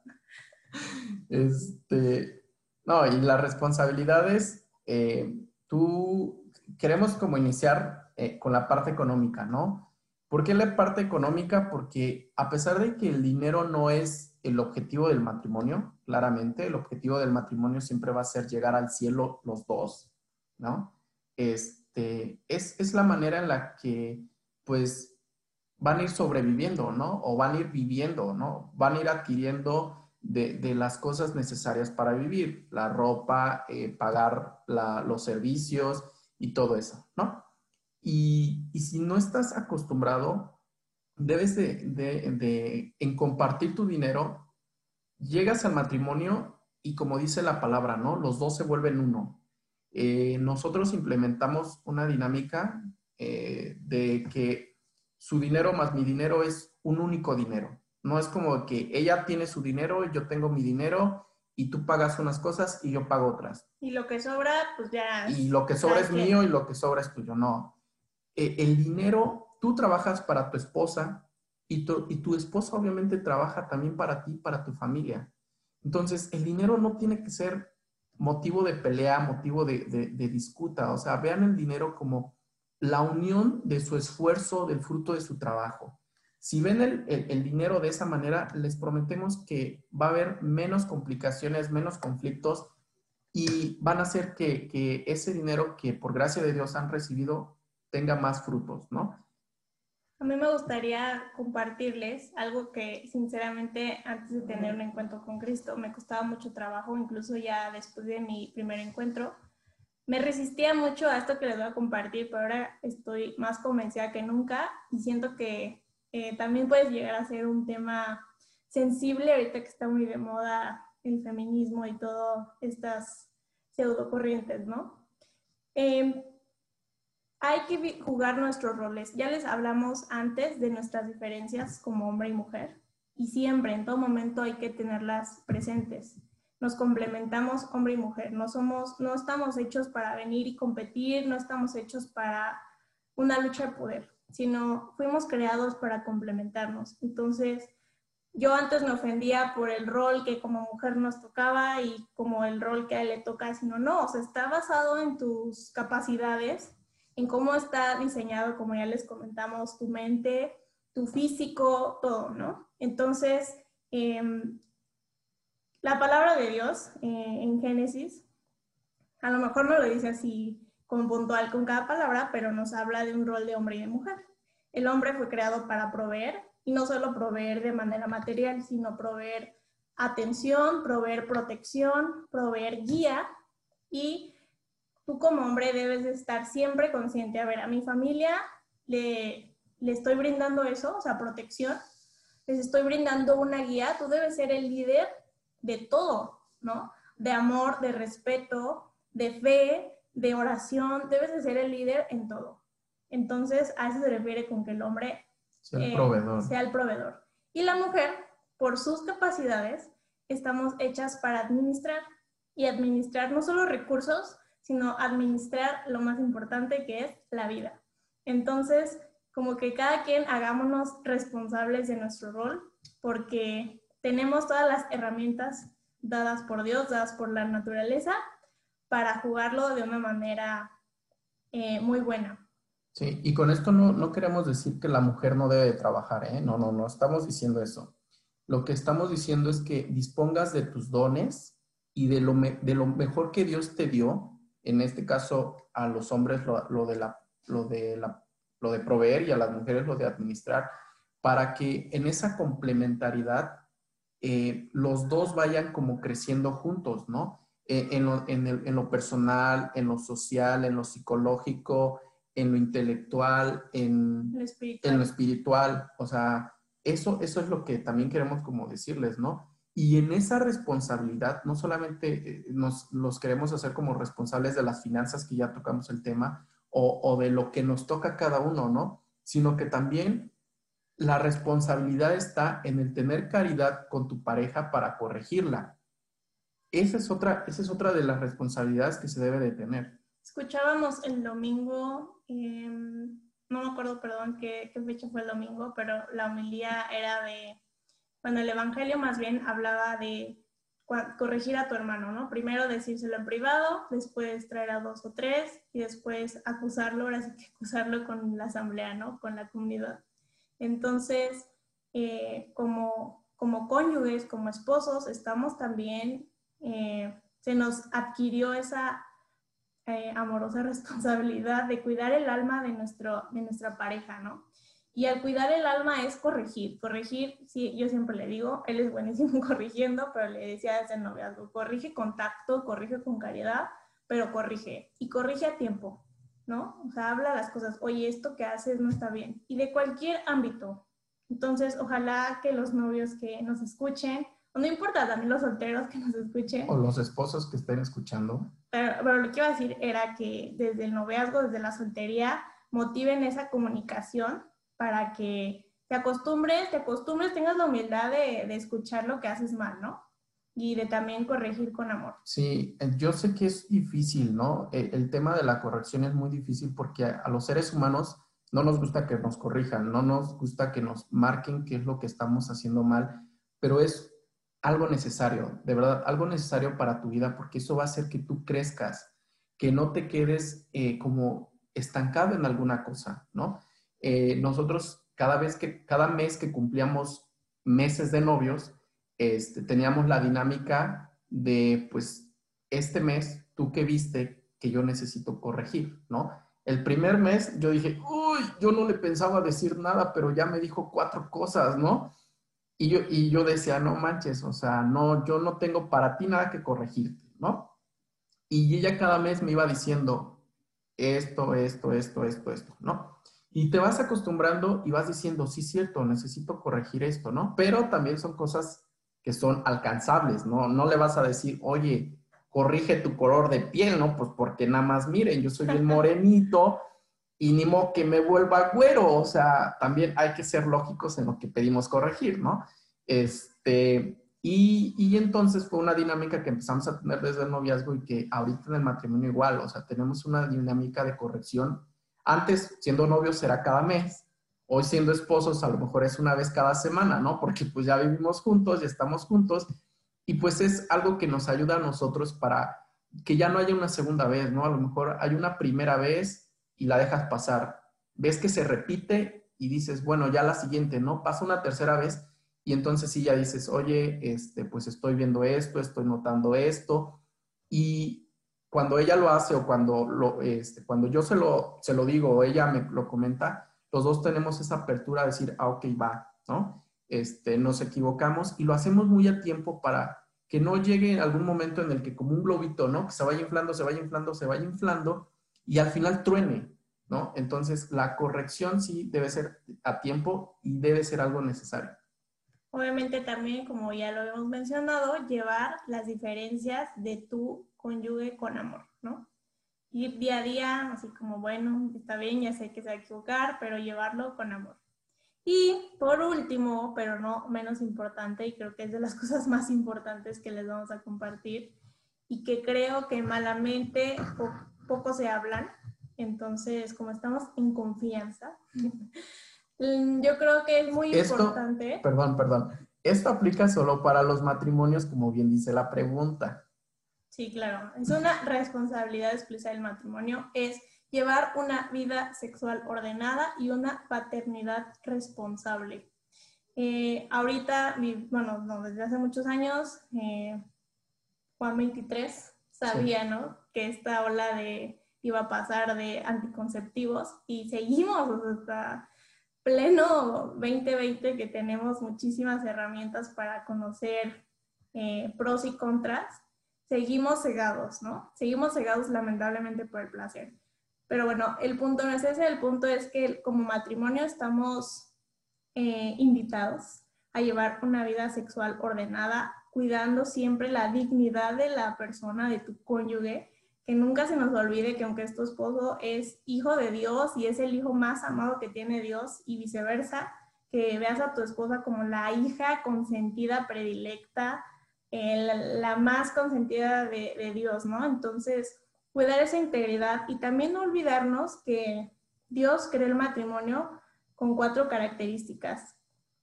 Este, no, y las responsabilidades, eh, tú queremos como iniciar eh, con la parte económica, ¿no? ¿Por qué la parte económica? Porque a pesar de que el dinero no es el objetivo del matrimonio, claramente, el objetivo del matrimonio siempre va a ser llegar al cielo los dos, ¿no? Este, es, es la manera en la que, pues, van a ir sobreviviendo, ¿no? O van a ir viviendo, ¿no? Van a ir adquiriendo de, de las cosas necesarias para vivir, la ropa, eh, pagar la- los servicios y todo eso, ¿no? Y, y si no estás acostumbrado, debes de, de- de- en compartir tu dinero, llegas al matrimonio y como dice la palabra, ¿no? Los dos se vuelven uno. Eh, nosotros implementamos una dinámica eh, de que su dinero más mi dinero es un único dinero. No es como que ella tiene su dinero, yo tengo mi dinero y tú pagas unas cosas y yo pago otras. Y lo que sobra, pues ya. Y lo que sobra es mío y lo que sobra es tuyo. No. Eh, el dinero, tú trabajas para tu esposa y tu, y tu esposa obviamente trabaja también para ti, para tu familia. Entonces, el dinero no tiene que ser motivo de pelea, motivo de, de- de disputa. O sea, vean el dinero como la unión de su esfuerzo, del fruto de su trabajo. Si ven el, el- el dinero de esa manera, les prometemos que va a haber menos complicaciones, menos conflictos y van a hacer que, que ese dinero que por gracia de Dios han recibido tenga más frutos, ¿no? A mí me gustaría compartirles algo que sinceramente antes de tener un encuentro con Cristo me costaba mucho trabajo, incluso ya después de mi primer encuentro. Me resistía mucho a esto que les voy a compartir, pero ahora estoy más convencida que nunca y siento que eh, también puede llegar a ser un tema sensible ahorita que está muy de moda el feminismo y todas estas pseudocorrientes, ¿no? Eh, hay que jugar nuestros roles. Ya les hablamos antes de nuestras diferencias como hombre y mujer y siempre, en todo momento hay que tenerlas presentes. Nos complementamos hombre y mujer. No somos, no estamos hechos para venir y competir, no estamos hechos para una lucha de poder, sino fuimos creados para complementarnos. Entonces, yo antes me ofendía por el rol que como mujer nos tocaba y como el rol que a él le toca, sino no, o sea, está basado en tus capacidades, en cómo está diseñado, como ya les comentamos, tu mente, tu físico, todo, ¿no? Entonces, em, la palabra de Dios eh, en Génesis, a lo mejor no lo dice así con puntual con cada palabra, pero nos habla de un rol de hombre y de mujer. El hombre fue creado para proveer y no solo proveer de manera material, sino proveer atención, proveer protección, proveer guía y tú como hombre debes de estar siempre consciente, a ver, a mi familia le, le estoy brindando eso, o sea, protección, les estoy brindando una guía, tú debes ser el líder de todo, ¿no? De amor, de respeto, de fe, de oración, debes de ser el líder en todo. Entonces, a eso se refiere con que el hombre eh, proveedor. sea el proveedor. Y la mujer, por sus capacidades, estamos hechas para administrar y administrar no solo recursos, sino administrar lo más importante que es la vida. Entonces, como que cada quien hagámonos responsables de nuestro rol, porque tenemos todas las herramientas dadas por Dios, dadas por la naturaleza, para jugarlo de una manera eh, muy buena. Sí, y con esto no, no queremos decir que la mujer no debe de trabajar, ¿eh? No, no, no estamos diciendo eso. Lo que estamos diciendo es que dispongas de tus dones y de lo, de lo mejor que Dios te dio, en este caso a los hombres lo, lo de la, lo, de la, lo de proveer y a las mujeres lo de administrar, para que en esa complementariedad eh, los dos vayan como creciendo juntos, ¿no? Eh, en, lo, en el- en lo personal, en lo social, en lo psicológico, en lo intelectual, en, El espíritu. en lo espiritual. O sea, eso, eso es lo que también queremos como decirles, ¿no? Y en esa responsabilidad, no solamente eh, nos los queremos hacer como responsables de las finanzas, que ya tocamos el tema, o, o de lo que nos toca cada uno, ¿no? Sino que también la responsabilidad está en el tener caridad con tu pareja para corregirla. Esa es otra, esa es otra de las responsabilidades que se debe de tener. Escuchábamos el domingo, em, no me acuerdo, perdón, qué, qué fecha fue el domingo, pero la homilía era de, bueno, el evangelio más bien hablaba de corregir a tu hermano, ¿no? Primero decírselo en privado, después traer a dos o tres y después acusarlo, ahora sí que acusarlo con la asamblea, ¿no? Con la comunidad. Entonces, eh, como, como cónyuges, como esposos, estamos también, eh, se nos adquirió esa eh, amorosa responsabilidad de cuidar el alma de, nuestro, de nuestra pareja, ¿no? Y al cuidar el alma es corregir. Corregir, sí, yo siempre le digo, él es buenísimo corrigiendo, pero le decía desde el noviazgo, corrige con tacto, corrige con caridad, pero corrige. Y corrige a tiempo, ¿no? O sea, habla las cosas, oye, esto que haces no está bien. Y de cualquier ámbito. Entonces, ojalá que los novios que nos escuchen, o no importa, también los solteros que nos escuchen, O los esposos que estén escuchando. pero, pero lo que iba a decir era que desde el noviazgo, desde la soltería, motiven esa comunicación para que te acostumbres, te acostumbres, tengas la humildad de, de escuchar lo que haces mal, ¿no? Y de también corregir con amor. Sí, eh, yo sé que es difícil, ¿no? Eh, El, tema de la corrección es muy difícil porque a, a los seres humanos no nos gusta que nos corrijan, no nos gusta que nos marquen qué es lo que estamos haciendo mal, pero es algo necesario, de verdad, algo necesario para tu vida porque eso va a hacer que tú crezcas, que no te quedes eh, como estancado en alguna cosa, ¿no? Eh, nosotros cada vez que, cada mes que cumplíamos meses de novios, este, teníamos la dinámica de, pues, este mes, tú que viste que yo necesito corregir, ¿no? El primer mes yo dije, uy, yo no le pensaba decir nada, pero ya me dijo cuatro cosas, ¿no? Y yo, y yo decía, no manches, o sea, no, yo no tengo para ti nada que corregirte, ¿no? Y ella cada mes me iba diciendo esto, esto, esto, esto, esto, ¿no? Y te vas acostumbrando y vas diciendo, sí, cierto, necesito corregir esto, ¿no? Pero también son cosas que son alcanzables, ¿no? No le vas a decir, oye, corrige tu color de piel, ¿no? Pues porque nada más miren, yo soy bien morenito y ni modo que me vuelva güero, o sea, también hay que ser lógicos en lo que pedimos corregir, ¿no? Este, y, y, entonces fue una dinámica que empezamos a tener desde el noviazgo y que ahorita en el matrimonio igual, o sea, tenemos una dinámica de corrección antes, siendo novios, era cada mes. Hoy, siendo esposos, a lo mejor es una vez cada semana, ¿no? Porque pues ya vivimos juntos, ya estamos juntos. Y pues es algo que nos ayuda a nosotros para que ya no haya una segunda vez, ¿no? A lo mejor hay una primera vez y la dejas pasar. Ves que se repite y dices, bueno, ya la siguiente, ¿no? Pasa una tercera vez y entonces sí ya dices, oye, este, pues estoy viendo esto, estoy notando esto. Y, cuando ella lo hace o cuando, lo, este, cuando yo se lo, se lo digo o ella me lo comenta, los dos tenemos esa apertura a decir, ah, ok, va, ¿no? Este, nos equivocamos y lo hacemos muy a tiempo para que no llegue algún momento en el que como un globito, ¿no? Que se vaya inflando, se vaya inflando, se vaya inflando y al final truene, ¿no? Entonces, la corrección sí debe ser a tiempo y debe ser algo necesario. Obviamente también, como ya lo hemos mencionado, llevar las diferencias de tu conyugue con amor, ¿no? Ir día a día, así como, bueno, está bien, ya sé que se va a equivocar, pero llevarlo con amor. Y por último, pero no menos importante, y creo que es de las cosas más importantes que les vamos a compartir, y que creo que malamente poco se hablan, entonces como estamos en confianza, yo creo que es muy importante. Perdón, perdón. Esto aplica solo para los matrimonios, como bien dice la pregunta. Sí, claro. Es una responsabilidad exclusiva del matrimonio, es llevar una vida sexual ordenada y una paternidad responsable. Eh, ahorita, bueno, no, desde hace muchos años, eh, Juan 23 sabía, ¿no? Que esta ola de iba a pasar de anticonceptivos y seguimos hasta pleno 2020 que tenemos muchísimas herramientas para conocer eh, pros y contras seguimos cegados, ¿no? Seguimos cegados lamentablemente por el placer. Pero bueno, el punto no es ese, el punto es que como matrimonio estamos eh, invitados a llevar una vida sexual ordenada, cuidando siempre la dignidad de la persona, de tu cónyuge, que nunca se nos olvide que aunque tu esposo es hijo de Dios y es el hijo más amado que tiene Dios y viceversa, que veas a tu esposa como la hija consentida, predilecta, la más consentida de, Dios, ¿no? Entonces, cuidar esa integridad y también no olvidarnos que Dios creó el matrimonio con cuatro características,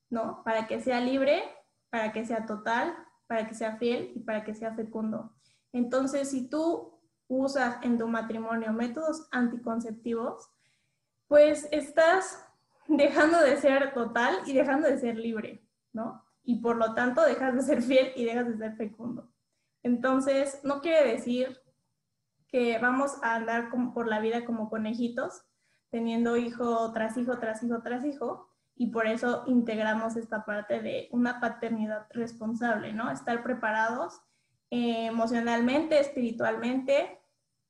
¿no? Para que sea libre, para que sea total, para que sea fiel y para que sea fecundo. Entonces, si tú usas en tu matrimonio métodos anticonceptivos, pues estás dejando de ser total y dejando de ser libre, ¿no? Y por lo tanto dejas de ser fiel y dejas de ser fecundo. Entonces, no quiere decir que vamos a andar por la vida como conejitos, teniendo hijo tras hijo, tras hijo, tras hijo, y por eso integramos esta parte de una paternidad responsable, ¿no? Estar preparados eh, emocionalmente, espiritualmente,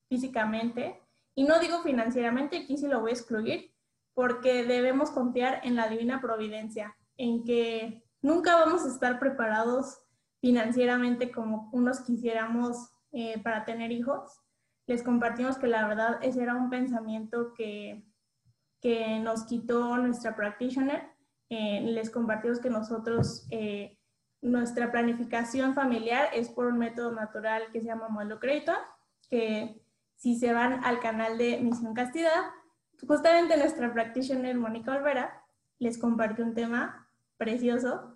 físicamente, y no digo financieramente, aquí sí lo voy a excluir, porque debemos confiar en la divina providencia, en que nunca vamos a estar preparados financieramente como unos quisiéramos eh, para tener hijos. Les compartimos que la verdad ese era un pensamiento que, que nos quitó nuestra practitioner. Eh, les compartimos que nosotros, eh, nuestra planificación familiar es por un método natural que se llama modelo crédito, que si se van al canal de Misión Castidad, justamente nuestra practitioner Mónica Olvera les compartió un tema precioso.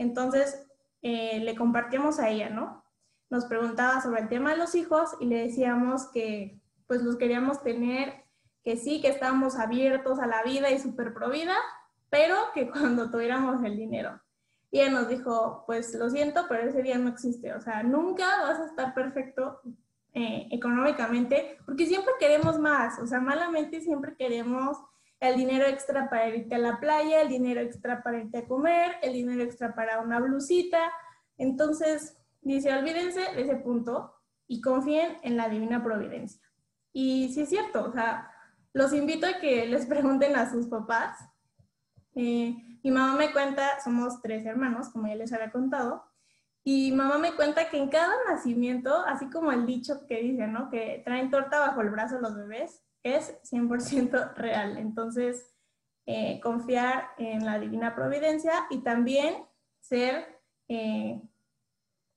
Entonces, eh, le compartimos a ella, ¿no? Nos preguntaba sobre el tema de los hijos y le decíamos que pues los queríamos tener, que sí, que estábamos abiertos a la vida y súper pro vida, pero que cuando tuviéramos el dinero. Y ella nos dijo, pues lo siento, pero ese día no existe. O sea, nunca vas a estar perfecto eh, económicamente, porque siempre queremos más. O sea, malamente siempre queremos el dinero extra para irte a la playa, el dinero extra para irte a comer, el dinero extra para una blusita. Entonces, dice, olvídense de ese punto y confíen en la divina providencia. Y sí es cierto, o sea, los invito a que les pregunten a sus papás. Eh, mi mamá me cuenta, somos tres hermanos, como ya les había contado, y mamá me cuenta que en cada nacimiento, así como el dicho que dice, ¿no? Que traen torta bajo el brazo los bebés, es 100% real. Entonces, eh, confiar en la divina providencia y también ser, eh,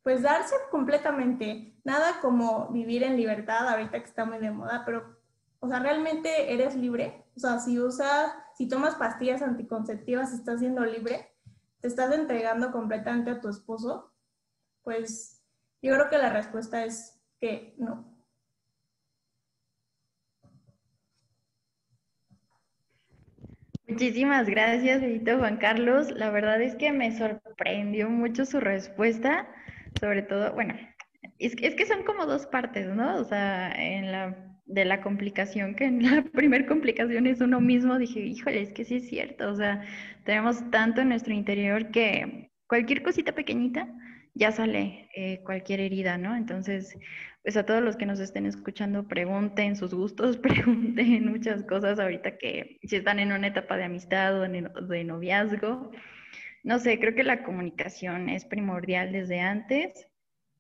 pues darse completamente. Nada como vivir en libertad, ahorita que está muy de moda, pero, o sea, realmente eres libre. O sea, si usas, si tomas pastillas anticonceptivas, estás siendo libre, te estás entregando completamente a tu esposo, pues yo creo que la respuesta es que no. Muchísimas gracias, Benito Juan Carlos. La verdad es que me sorprendió mucho su respuesta, sobre todo, bueno, es, que- es que son como dos partes, ¿no? O sea, en la, de la complicación, que en la primera complicación es uno mismo, dije, híjole, es que sí es cierto, o sea, tenemos tanto en nuestro interior que cualquier cosita pequeñita ya sale eh, cualquier herida, ¿no? Entonces, pues a todos los que nos estén escuchando, pregunten sus gustos, pregunten muchas cosas ahorita que si están en una etapa de amistad o de, noviazgo. No sé, creo que la comunicación es primordial desde antes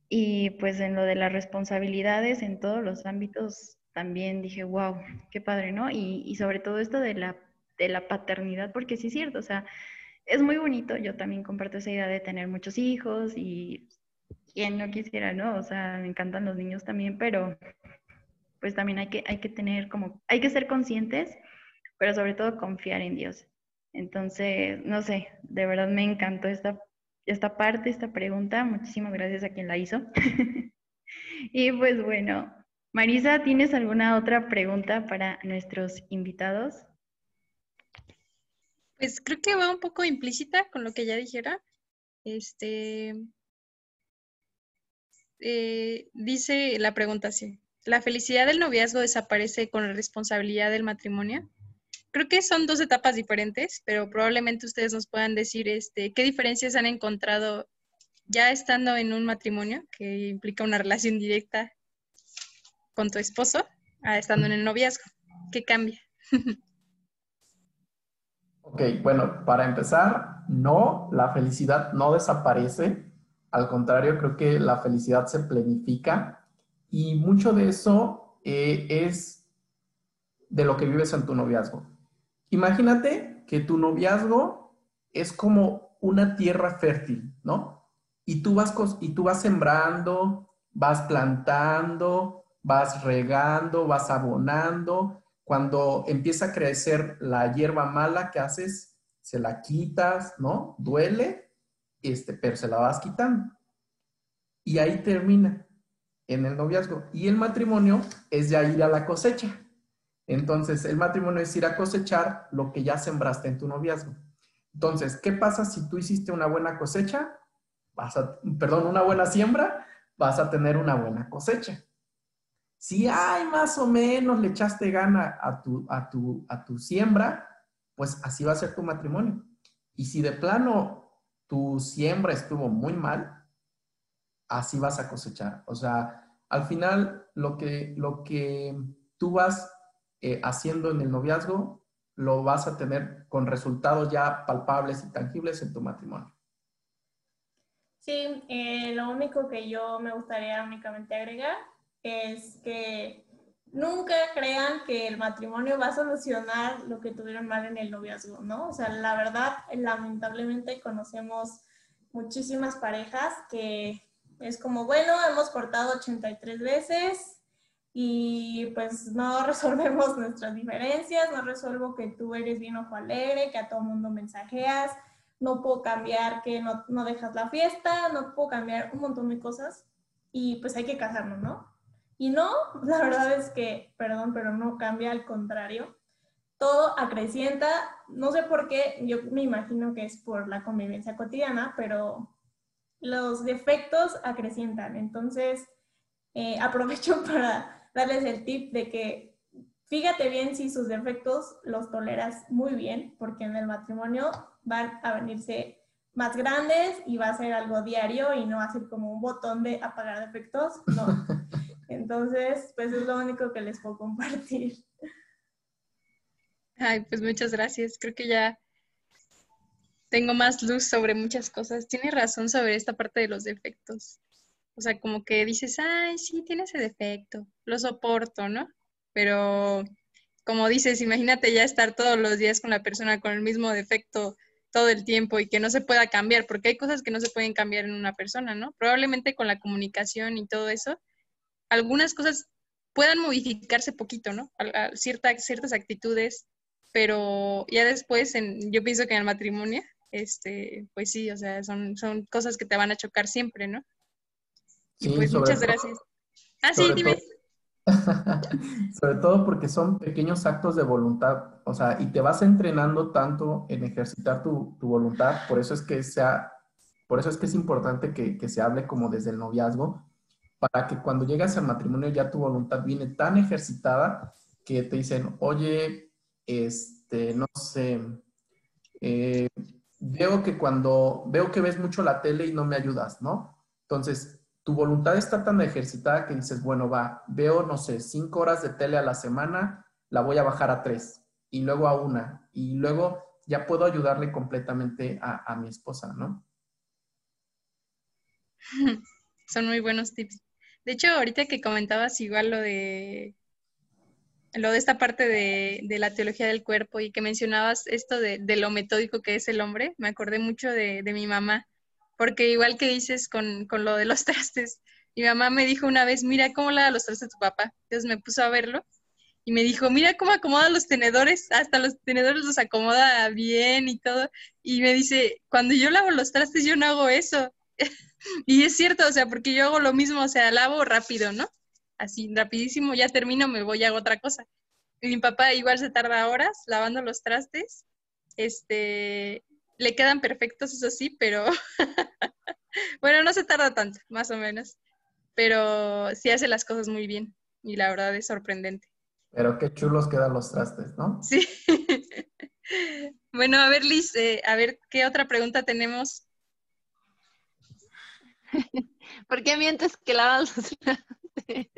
y pues en lo de las responsabilidades en todos los ámbitos también dije, wow, qué padre, ¿no? Y, y sobre todo esto de la, de la paternidad, porque sí es cierto, o sea, es muy bonito, yo también comparto esa idea de tener muchos hijos y quien no quisiera, ¿no? O sea, me encantan los niños también, pero pues también hay que, hay que tener como, hay que ser conscientes, pero sobre todo confiar en Dios. Entonces, no sé, de verdad me encantó esta, esta parte, esta pregunta. Muchísimas gracias a quien la hizo. y pues bueno, Marisa, ¿tienes alguna otra pregunta para nuestros invitados? Pues creo que va un poco implícita con lo que ya dijera. Este eh, dice la pregunta así: ¿La felicidad del noviazgo desaparece con la responsabilidad del matrimonio? Creo que son dos etapas diferentes, pero probablemente ustedes nos puedan decir este, qué diferencias han encontrado ya estando en un matrimonio que implica una relación directa con tu esposo, a estando en el noviazgo. ¿Qué cambia? Ok, bueno, para empezar, no, la felicidad no desaparece. Al contrario, creo que la felicidad se planifica y mucho de eso eh, es de lo que vives en tu noviazgo. Imagínate que tu noviazgo es como una tierra fértil, ¿no? Y tú vas, y tú vas sembrando, vas plantando, vas regando, vas abonando. Cuando empieza a crecer la hierba mala, ¿qué haces? Se la quitas, ¿no? Duele, este, pero se la vas quitando. Y ahí termina en el noviazgo. Y el matrimonio es ya ir a la cosecha. Entonces, el matrimonio es ir a cosechar lo que ya sembraste en tu noviazgo. Entonces, ¿qué pasa si tú hiciste una buena cosecha? Vas a, perdón, una buena siembra, vas a tener una buena cosecha. Si hay más o menos le echaste gana a tu, a tu, a tu siembra, pues así va a ser tu matrimonio. Y si de plano tu siembra estuvo muy mal, así vas a cosechar. O sea, al final lo que, lo que tú vas eh, haciendo en el noviazgo, lo vas a tener con resultados ya palpables y tangibles en tu matrimonio. Sí, eh, lo único que yo me gustaría únicamente agregar es que nunca crean que el matrimonio va a solucionar lo que tuvieron mal en el noviazgo, ¿no? O sea, la verdad, lamentablemente conocemos muchísimas parejas que es como, bueno, hemos cortado 83 veces y pues no resolvemos nuestras diferencias, no resuelvo que tú eres bien ojo alegre, que a todo mundo mensajeas, no puedo cambiar que no, no dejas la fiesta, no puedo cambiar un montón de cosas y pues hay que casarnos, ¿no? Y no, la verdad es que, perdón, pero no cambia, al contrario. Todo acrecienta, no sé por qué, yo me imagino que es por la convivencia cotidiana, pero los defectos acrecientan. Entonces, eh, aprovecho para darles el tip de que fíjate bien si sus defectos los toleras muy bien, porque en el matrimonio van a venirse más grandes y va a ser algo diario y no va a ser como un botón de apagar defectos, no. Entonces, pues es lo único que les puedo compartir. Ay, pues muchas gracias. Creo que ya tengo más luz sobre muchas cosas. Tienes razón sobre esta parte de los defectos. O sea, como que dices, ay, sí, tiene ese defecto, lo soporto, ¿no? Pero como dices, imagínate ya estar todos los días con la persona con el mismo defecto todo el tiempo y que no se pueda cambiar, porque hay cosas que no se pueden cambiar en una persona, ¿no? Probablemente con la comunicación y todo eso, algunas cosas puedan modificarse poquito, ¿no? A- a cierta- ciertas actitudes, pero ya después, en, yo pienso que en el matrimonio, este, pues sí, o sea, son, son cosas que te van a chocar siempre, ¿no? Y Sí, pues sobre muchas todo- gracias. Ah, sí, dime. Sobre todo porque son pequeños actos de voluntad, o sea, y te vas entrenando tanto en ejercitar tu, tu voluntad, por eso es que sea, por eso es que es importante que, que se hable como desde el noviazgo, para que cuando llegas al matrimonio ya tu voluntad viene tan ejercitada que te dicen, oye, este, no sé, eh, veo que cuando, veo que ves mucho la tele y no me ayudas, ¿no? Entonces, tu voluntad está tan ejercitada que dices, bueno, va, veo, no sé, cinco horas de tele a la semana, la voy a bajar a tres, y luego a una, y luego ya puedo ayudarle completamente a, a mi esposa, ¿no? Son muy buenos tips. De hecho, ahorita que comentabas igual lo de lo de esta parte de, de la teología del cuerpo y que mencionabas esto de, de lo metódico que es el hombre, me acordé mucho de, de mi mamá, porque igual que dices con, con lo de los trastes, mi mamá me dijo una vez, mira cómo lava los trastes tu papá. Entonces me puso a verlo y me dijo, mira cómo acomoda los tenedores, hasta los tenedores los acomoda bien y todo. Y me dice, cuando yo lavo los trastes yo no hago eso. y es cierto, o sea, porque yo hago lo mismo, o sea, lavo rápido, ¿no? Así, rapidísimo, ya termino, me voy a hago otra cosa. Y mi papá igual se tarda horas lavando los trastes. Este, le quedan perfectos, eso sí, pero bueno, no se tarda tanto, más o menos. Pero sí hace las cosas muy bien y la verdad es sorprendente. Pero qué chulos quedan los trastes, ¿no? Sí. bueno, a ver, Liz, eh, a ver qué otra pregunta tenemos. ¿Por qué mientes que lavas los trastes?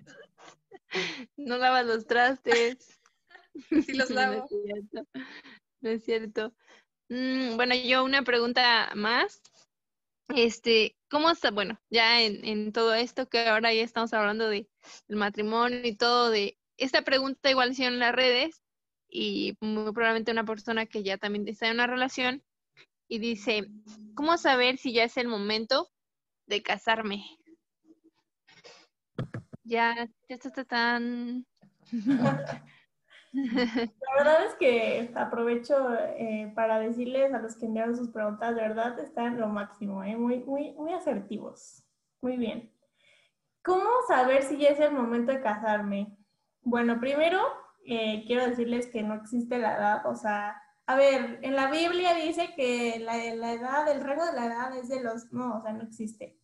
No lavas los trastes. Sí los No lavo. es cierto. No es cierto. Mm, bueno, yo una pregunta más. Este, ¿cómo está? Bueno, ya en, en todo esto que ahora ya estamos hablando de el matrimonio y todo de esta pregunta igual hicieron en las redes y muy probablemente una persona que ya también está en una relación y dice, ¿cómo saber si ya es el momento de casarme? Ya, ya está tan... La verdad es que aprovecho eh, para decirles a los que enviaron sus preguntas, de verdad están lo máximo, ¿eh? muy, muy, muy asertivos. Muy bien. ¿Cómo saber si ya es el momento de casarme? Bueno, primero eh, quiero decirles que no existe la edad, o sea, a ver, en la Biblia dice que la, la edad, el rango de la edad es de los, no, o sea, no existe.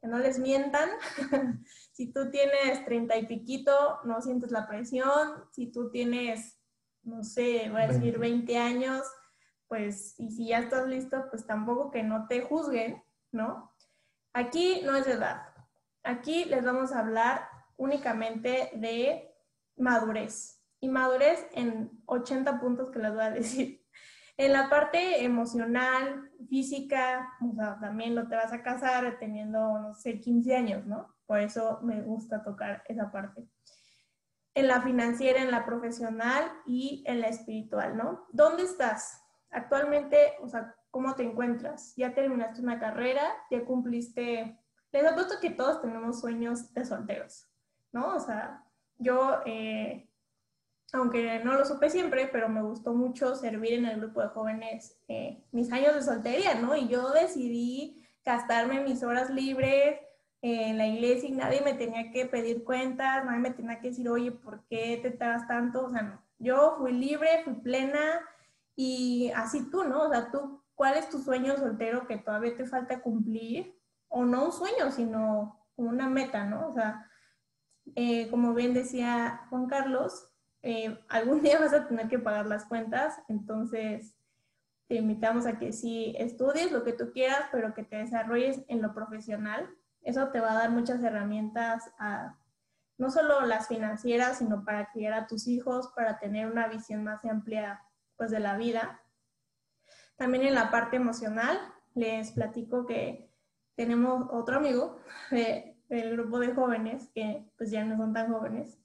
Que no les mientan. si tú tienes treinta y piquito, no sientes la presión. Si tú tienes, no sé, voy a decir 20 años, pues, y si ya estás listo, pues tampoco que no te juzguen, ¿no? Aquí no es edad. Aquí les vamos a hablar únicamente de madurez. Y madurez en 80 puntos que les voy a decir. En la parte emocional, física, o sea, también no te vas a casar teniendo, no sé, 15 años, ¿no? Por eso me gusta tocar esa parte. En la financiera, en la profesional y en la espiritual, ¿no? ¿Dónde estás? Actualmente, o sea, ¿cómo te encuentras? ¿Ya terminaste una carrera? ¿Ya cumpliste? Les apuesto que todos tenemos sueños de solteros, ¿no? O sea, yo... Eh, aunque no lo supe siempre, pero me gustó mucho servir en el grupo de jóvenes eh, mis años de soltería, ¿no? Y yo decidí gastarme mis horas libres en la iglesia y nadie me tenía que pedir cuentas, nadie me tenía que decir, oye, ¿por qué te tardas tanto? O sea, no. Yo fui libre, fui plena y así tú, ¿no? O sea, tú, ¿cuál es tu sueño soltero que todavía te falta cumplir? O no un sueño, sino una meta, ¿no? O sea, eh, como bien decía Juan Carlos, eh, algún día vas a tener que pagar las cuentas, entonces te invitamos a que sí estudies lo que tú quieras, pero que te desarrolles en lo profesional. Eso te va a dar muchas herramientas, a, no solo las financieras, sino para criar a tus hijos, para tener una visión más amplia pues de la vida. También en la parte emocional, les platico que tenemos otro amigo de- del grupo de jóvenes, que pues ya no son tan jóvenes,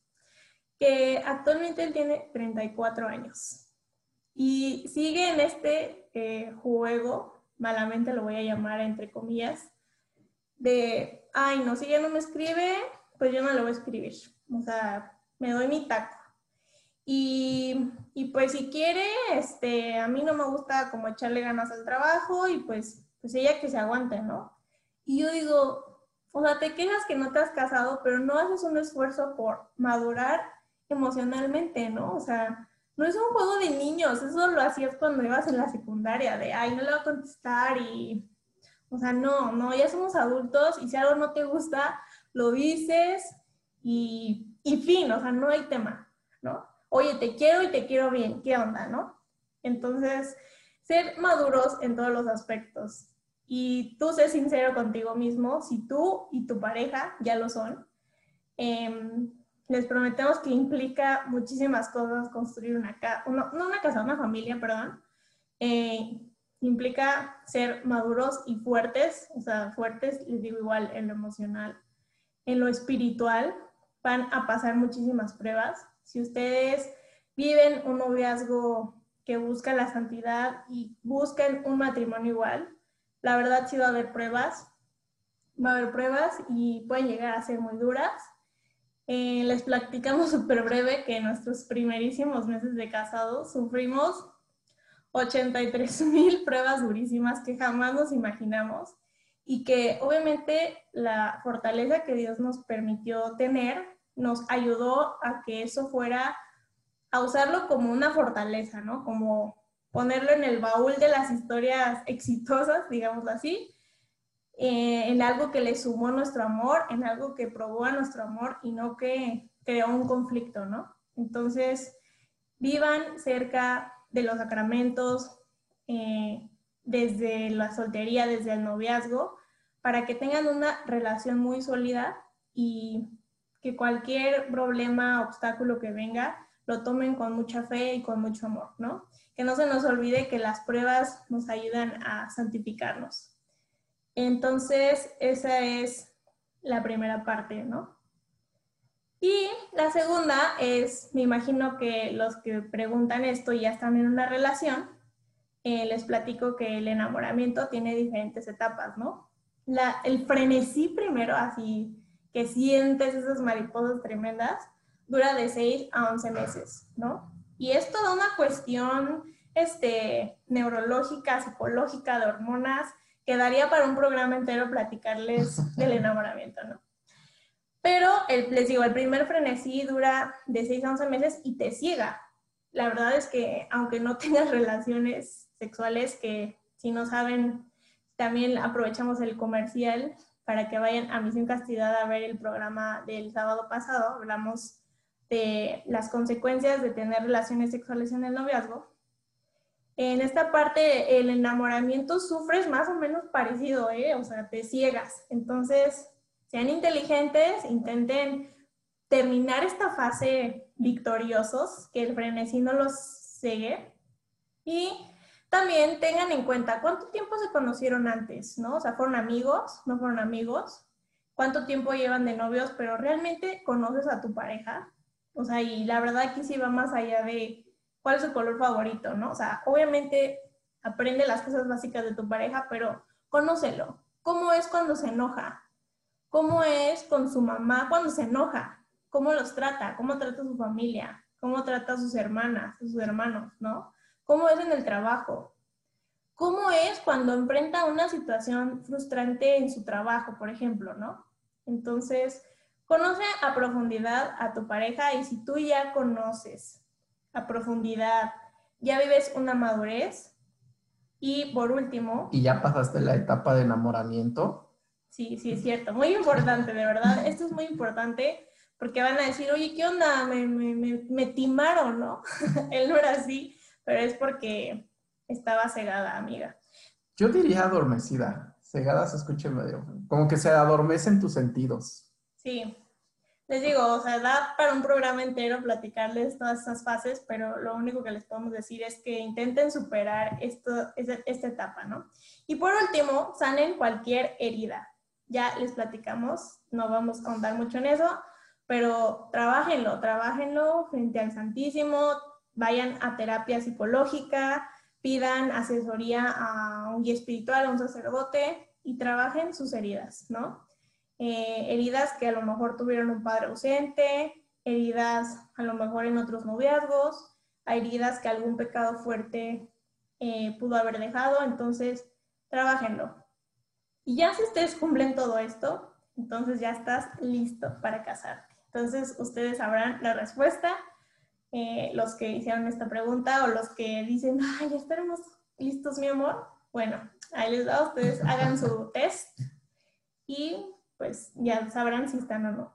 que actualmente él tiene 34 años y sigue en este eh, juego, malamente lo voy a llamar entre comillas, de, ay, no, si ella no me escribe, pues yo no le voy a escribir. O sea, me doy mi taco. Y, y pues si quiere, este, a mí no me gusta como echarle ganas al trabajo y pues, pues ella que se aguante, ¿no? Y yo digo, o sea, te quejas que no te has casado, pero no haces un esfuerzo por madurar emocionalmente, ¿no? O sea, no es un juego de niños, eso lo hacías cuando ibas en la secundaria, de, ay, no le voy a contestar y, o sea, no, no, ya somos adultos y si algo no te gusta, lo dices y, y fin, o sea, no hay tema, ¿no? Oye, te quiero y te quiero bien, ¿qué onda, no? Entonces, ser maduros en todos los aspectos y tú ser sincero contigo mismo, si tú y tu pareja ya lo son, em, les prometemos que implica muchísimas cosas construir una casa, no una casa, una familia, perdón. Eh, implica ser maduros y fuertes, o sea, fuertes, les digo igual, en lo emocional. En lo espiritual van a pasar muchísimas pruebas. Si ustedes viven un noviazgo que busca la santidad y buscan un matrimonio igual, la verdad sí va a haber pruebas, va a haber pruebas y pueden llegar a ser muy duras. Eh, les platicamos súper breve que en nuestros primerísimos meses de casados sufrimos 83 mil pruebas durísimas que jamás nos imaginamos y que obviamente la fortaleza que Dios nos permitió tener nos ayudó a que eso fuera, a usarlo como una fortaleza, ¿no? Como ponerlo en el baúl de las historias exitosas, digámoslo así, eh, en algo que le sumó nuestro amor, en algo que probó a nuestro amor y no que creó un conflicto, ¿no? Entonces, vivan cerca de los sacramentos, eh, desde la soltería, desde el noviazgo, para que tengan una relación muy sólida y que cualquier problema, obstáculo que venga, lo tomen con mucha fe y con mucho amor, ¿no? Que no se nos olvide que las pruebas nos ayudan a santificarnos. Entonces, esa es la primera parte, ¿no? Y la segunda es, me imagino que los que preguntan esto ya están en una relación, eh, les platico que el enamoramiento tiene diferentes etapas, ¿no? El frenesí primero, así que sientes esas mariposas tremendas, dura de 6 a 11 meses, ¿no? Y es toda una cuestión este, neurológica, psicológica, de hormonas, que daría para un programa entero platicarles del enamoramiento, ¿no? Pero el, les digo, el primer frenesí dura de 6 a 11 meses y te ciega. La verdad es que aunque no tengas relaciones sexuales, que si no saben, también aprovechamos el comercial para que vayan a Misión Castidad a ver el programa del sábado pasado. Hablamos de las consecuencias de tener relaciones sexuales en el noviazgo. En esta parte, el enamoramiento sufres más o menos parecido, ¿eh? O sea, te ciegas. Entonces, sean inteligentes, intenten terminar esta fase victoriosos, que el frenesí no los cegue. Y también tengan en cuenta cuánto tiempo se conocieron antes, ¿no? O sea, ¿fueron amigos? ¿No fueron amigos? ¿Cuánto tiempo llevan de novios? Pero realmente conoces a tu pareja. O sea, y la verdad aquí sí va más allá de cuál es su color favorito, ¿no? O sea, obviamente aprende las cosas básicas de tu pareja, pero conócelo. ¿Cómo es cuando se enoja? ¿Cómo es con su mamá cuando se enoja? ¿Cómo los trata? ¿Cómo trata a su familia? ¿Cómo trata a sus hermanas, a sus hermanos, no? ¿Cómo es en el trabajo? ¿Cómo es cuando enfrenta una situación frustrante en su trabajo, por ejemplo, no? Entonces, conoce a profundidad a tu pareja y si tú ya conoces a profundidad, ya vives una madurez y por último, Y ya pasaste la etapa de enamoramiento. Sí, sí, es cierto. Muy importante, de verdad. Esto es muy importante porque van a decir, oye, ¿qué onda? Me, me, me, me timaron, ¿no? Él no era así, pero es porque estaba cegada, amiga. Yo diría adormecida. Cegada se escucha medio. Como que se adormecen tus sentidos. Sí. Les digo, o sea, da para un programa entero platicarles todas esas fases, pero lo único que les podemos decir es que intenten superar esto, esta, esta etapa, ¿no? Y por último, sanen cualquier herida. Ya les platicamos, no vamos a ahondar mucho en eso, pero trabajenlo, trabajenlo frente al Santísimo, vayan a terapia psicológica, pidan asesoría a un guía espiritual, a un sacerdote y trabajen sus heridas, ¿no? Eh, heridas que a lo mejor tuvieron un padre ausente, heridas a lo mejor en otros noviazgos, heridas que algún pecado fuerte eh, pudo haber dejado, entonces trabajenlo. Y ya si ustedes cumplen todo esto, entonces ya estás listo para casarte. Entonces ustedes sabrán la respuesta, eh, los que hicieron esta pregunta o los que dicen, ay, ya estaremos listos, mi amor. Bueno, ahí les da, ustedes hagan su test y pues ya sabrán si están o no.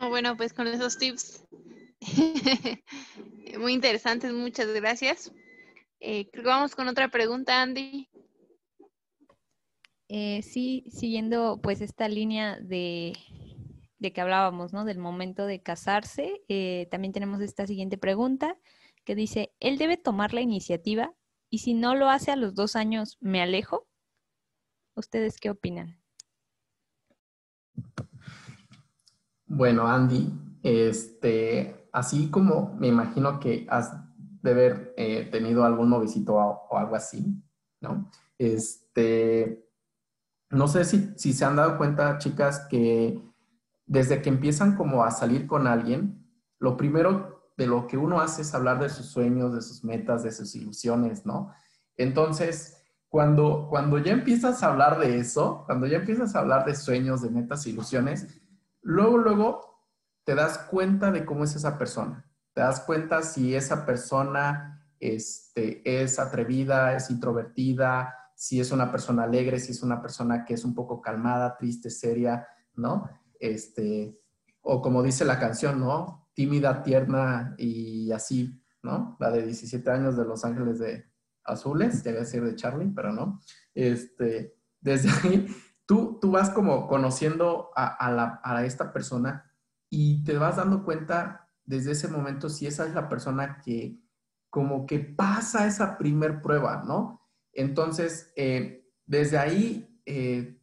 Oh, bueno, pues con esos tips muy interesantes, muchas gracias. Eh, creo que vamos con otra pregunta, Andy. Eh, sí, siguiendo pues esta línea de, de que hablábamos, ¿no? Del momento de casarse, eh, también tenemos esta siguiente pregunta que dice, ¿él debe tomar la iniciativa? Y si no lo hace a los dos años, ¿me alejo? ¿Ustedes qué opinan? Bueno, Andy, este, así como me imagino que has de haber eh, tenido algún novicito o, algo así, ¿no? Este, no sé si, si se han dado cuenta, chicas, que desde que empiezan como a salir con alguien, lo primero de lo que uno hace es hablar de sus sueños, de sus metas, de sus ilusiones, ¿no? Entonces, cuando, cuando ya empiezas a hablar de eso, cuando ya empiezas a hablar de sueños, de metas, ilusiones, luego, luego te das cuenta de cómo es esa persona. Te das cuenta si esa persona este, es atrevida, es introvertida, si es una persona alegre, si es una persona que es un poco calmada, triste, seria, ¿no? Este, o como dice la canción, ¿no? Tímida, tierna y así, ¿no? La de 17 años de Los Ángeles de Azules, ya a decir de Charlie, pero no. Este, desde ahí, tú, tú vas como conociendo a, a, la, a esta persona y te vas dando cuenta desde ese momento si esa es la persona que como que pasa esa primer prueba, ¿no? Entonces, eh, desde ahí, eh,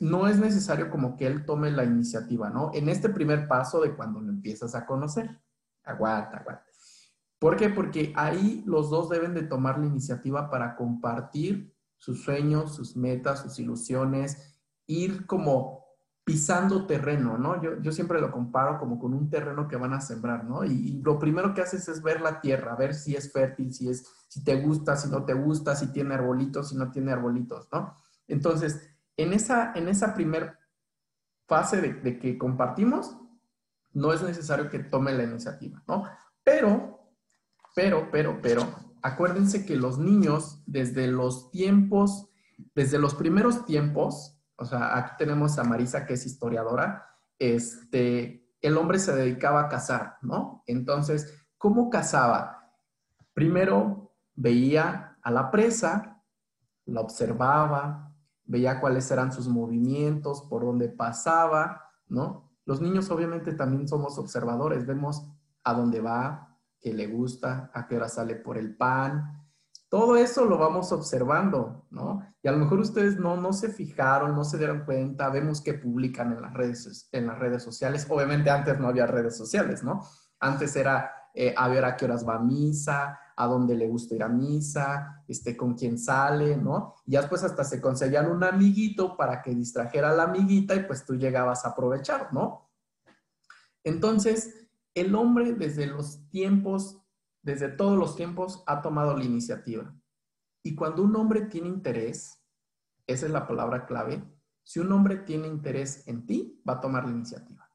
no es necesario como que él tome la iniciativa, ¿no? En este primer paso de cuando lo empiezas a conocer. Aguanta, aguanta. ¿Por qué? Porque ahí los dos deben de tomar la iniciativa para compartir sus sueños, sus metas, sus ilusiones, ir como pisando terreno, ¿no? Yo, yo siempre lo comparo como con un terreno que van a sembrar, ¿no? Y, lo primero que haces es ver la tierra, ver si es fértil, si, es, si te gusta, si no te gusta, si tiene arbolitos, si no tiene arbolitos, ¿no? Entonces, en esa, en esa primer fase de, de que compartimos, no es necesario que tome la iniciativa, ¿no? Pero, pero, pero, pero, acuérdense que los niños, desde los tiempos, desde los primeros tiempos, o sea, aquí tenemos a Marisa, que es historiadora, este, el hombre se dedicaba a cazar, ¿no? Entonces, ¿cómo cazaba? Primero veía a la presa, la observaba, veía cuáles eran sus movimientos, por dónde pasaba, ¿no? Los niños obviamente también somos observadores, vemos a dónde va, qué le gusta, a qué hora sale por el pan, todo eso lo vamos observando, ¿no? Y a lo mejor ustedes no, no se fijaron, no se dieron cuenta, vemos que publican en las redes, en las redes sociales. Obviamente antes no había redes sociales, ¿no? Antes era eh, a ver a qué horas va a misa, a dónde le gusta ir a misa, este, con quién sale, ¿no? Y ya después hasta se conseguían un amiguito para que distrajera a la amiguita y pues tú llegabas a aprovechar, ¿no? Entonces, el hombre desde los tiempos desde todos los tiempos ha tomado la iniciativa. Y cuando un hombre tiene interés, esa es la palabra clave, si un hombre tiene interés en ti, va a tomar la iniciativa.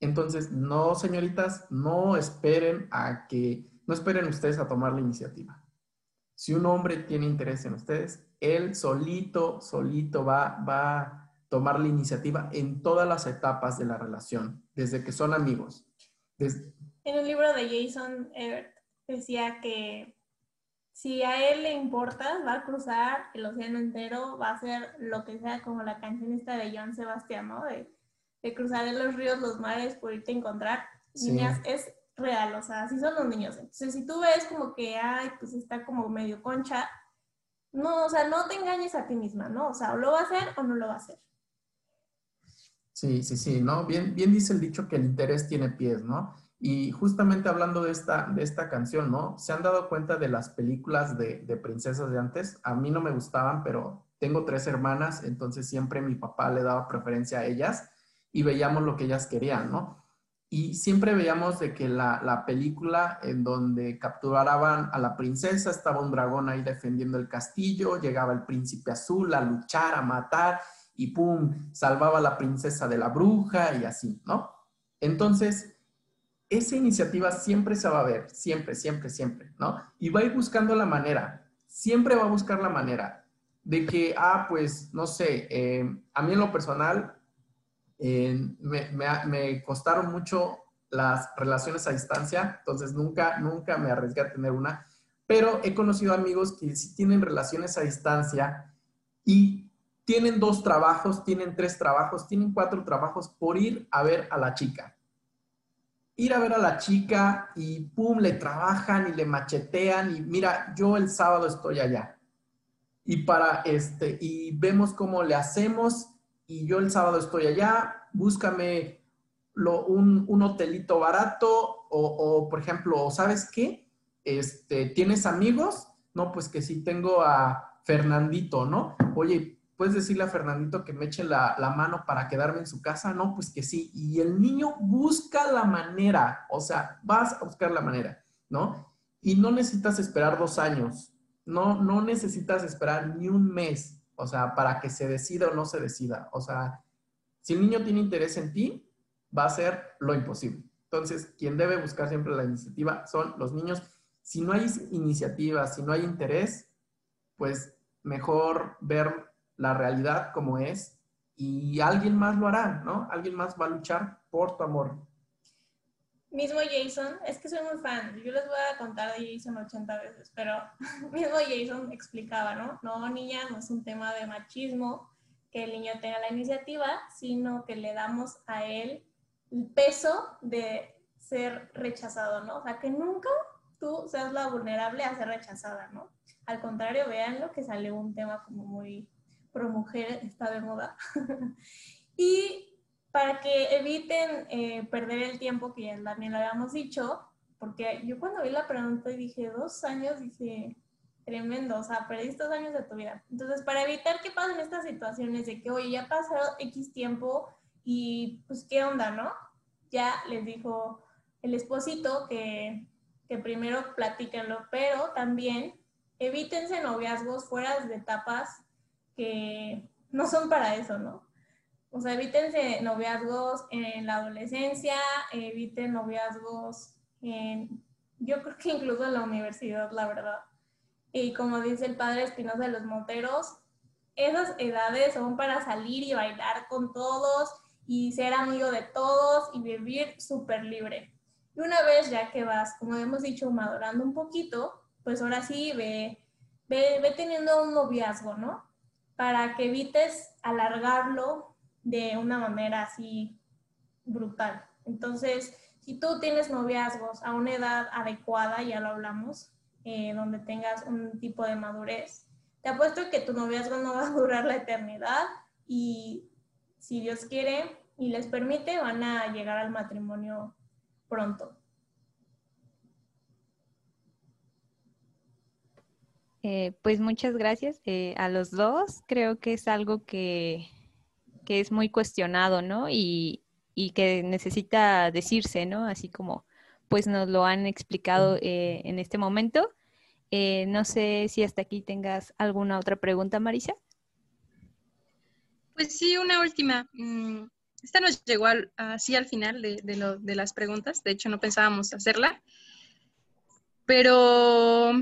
Entonces, no, señoritas, no esperen a que, no esperen ustedes a tomar la iniciativa. Si un hombre tiene interés en ustedes, él solito, solito va, va a tomar la iniciativa en todas las etapas de la relación, desde que son amigos. Desde, en un libro de Jason Ebert decía que si a él le importa, va a cruzar el océano entero, va a hacer lo que sea, como la canción esta de Joan Sebastián, ¿no? De, de cruzar los ríos, los mares por irte a encontrar. Sí. Niñas, es real, o sea, así son los niños. Entonces, si tú ves como que, ay, pues está como medio concha, no, o sea, no te engañes a ti misma, ¿no? O sea, o lo va a hacer o no lo va a hacer. Sí, sí, sí, ¿no? Bien, bien dice el dicho que el interés tiene pies, ¿no? Y justamente hablando de esta, de esta canción, ¿no? ¿Se han dado cuenta de las películas de, de princesas de antes? A mí no me gustaban, pero tengo tres hermanas, entonces siempre mi papá le daba preferencia a ellas y veíamos lo que ellas querían, ¿no? Y siempre veíamos de que la, la película en donde capturaban a la princesa, estaba un dragón ahí defendiendo el castillo, llegaba el príncipe azul a luchar, a matar, y pum, salvaba a la princesa de la bruja y así, ¿no? Entonces, esa iniciativa siempre se va a ver, siempre, siempre, siempre, ¿no? Y va a ir buscando la manera, siempre va a buscar la manera de que, ah, pues, no sé, eh, a mí en lo personal eh, me, me- costaron mucho las relaciones a distancia, entonces nunca, nunca me arriesgué a tener una, pero he conocido amigos que sí tienen relaciones a distancia y tienen dos trabajos, tienen tres trabajos, tienen cuatro trabajos por ir a ver a la chica. Ir a ver a la chica y pum, le trabajan y le machetean y mira, yo el sábado estoy allá. Y para este, y vemos cómo le hacemos y yo el sábado estoy allá, búscame lo- un, un hotelito barato o, o, por ejemplo, ¿sabes qué? Este, ¿tienes amigos? No, pues que sí tengo a Fernandito, ¿no? Oye, ¿puedes decirle a Fernandito que me eche la, la mano para quedarme en su casa? No, pues que sí. Y el niño busca la manera, o sea, vas a buscar la manera, ¿no? Y no necesitas esperar dos años, no, no necesitas esperar ni un mes, o sea, para que se decida o no se decida. O sea, si el niño tiene interés en ti, va a hacer lo imposible. Entonces, quien debe buscar siempre la iniciativa son los niños. Si no hay iniciativa, si no hay interés, pues mejor ver la realidad como es y alguien más lo hará, ¿no? Alguien más va a luchar por tu amor. Mismo Jason, es que soy muy fan, yo les voy a contar de Jason 80 veces, pero mismo Jason explicaba, ¿no? No, niña, no es un tema de machismo que el niño tenga la iniciativa, sino que le damos a él el peso de ser rechazado, ¿no? O sea, que nunca tú seas la vulnerable a ser rechazada, ¿no? Al contrario, veanlo que salió un tema como muy pro mujer, está de moda. y para que eviten eh, perder el tiempo, que ya también lo habíamos dicho, porque yo cuando vi la pregunta dije, dos años, dije, tremendo, o sea, perdiste dos años de tu vida. Entonces, para evitar que pasen estas situaciones de que, oye, ya pasó X tiempo y pues, ¿qué onda, no? Ya les dijo el esposito que, que primero platíquenlo, pero también evítense noviazgos fuera de etapas que no son para eso, ¿no? O sea, evítense noviazgos en la adolescencia, eviten noviazgos en, yo creo que incluso en la universidad, la verdad. Y como dice el padre Espinosa de los Monteros, esas edades son para salir y bailar con todos y ser amigo de todos y vivir súper libre. Y una vez ya que vas, como hemos dicho, madurando un poquito, pues ahora sí ve, ve, ve teniendo un noviazgo, ¿no? Para que evites alargarlo de una manera así brutal. Entonces, si tú tienes noviazgos a una edad adecuada, ya lo hablamos, eh, donde tengas un tipo de madurez, te apuesto que tu noviazgo no va a durar la eternidad y si Dios quiere y les permite, van a llegar al matrimonio pronto. Eh, pues muchas gracias eh, a los dos. Creo que es algo que, que es muy cuestionado, ¿no? Y, y, que necesita decirse, ¿no? Así como pues nos lo han explicado eh, en este momento. Eh, no sé si hasta aquí tengas alguna otra pregunta, Marisa. Pues sí, una última. Mm, Esta nos llegó así al final de, de lo- de las preguntas. De hecho, no pensábamos hacerla. Pero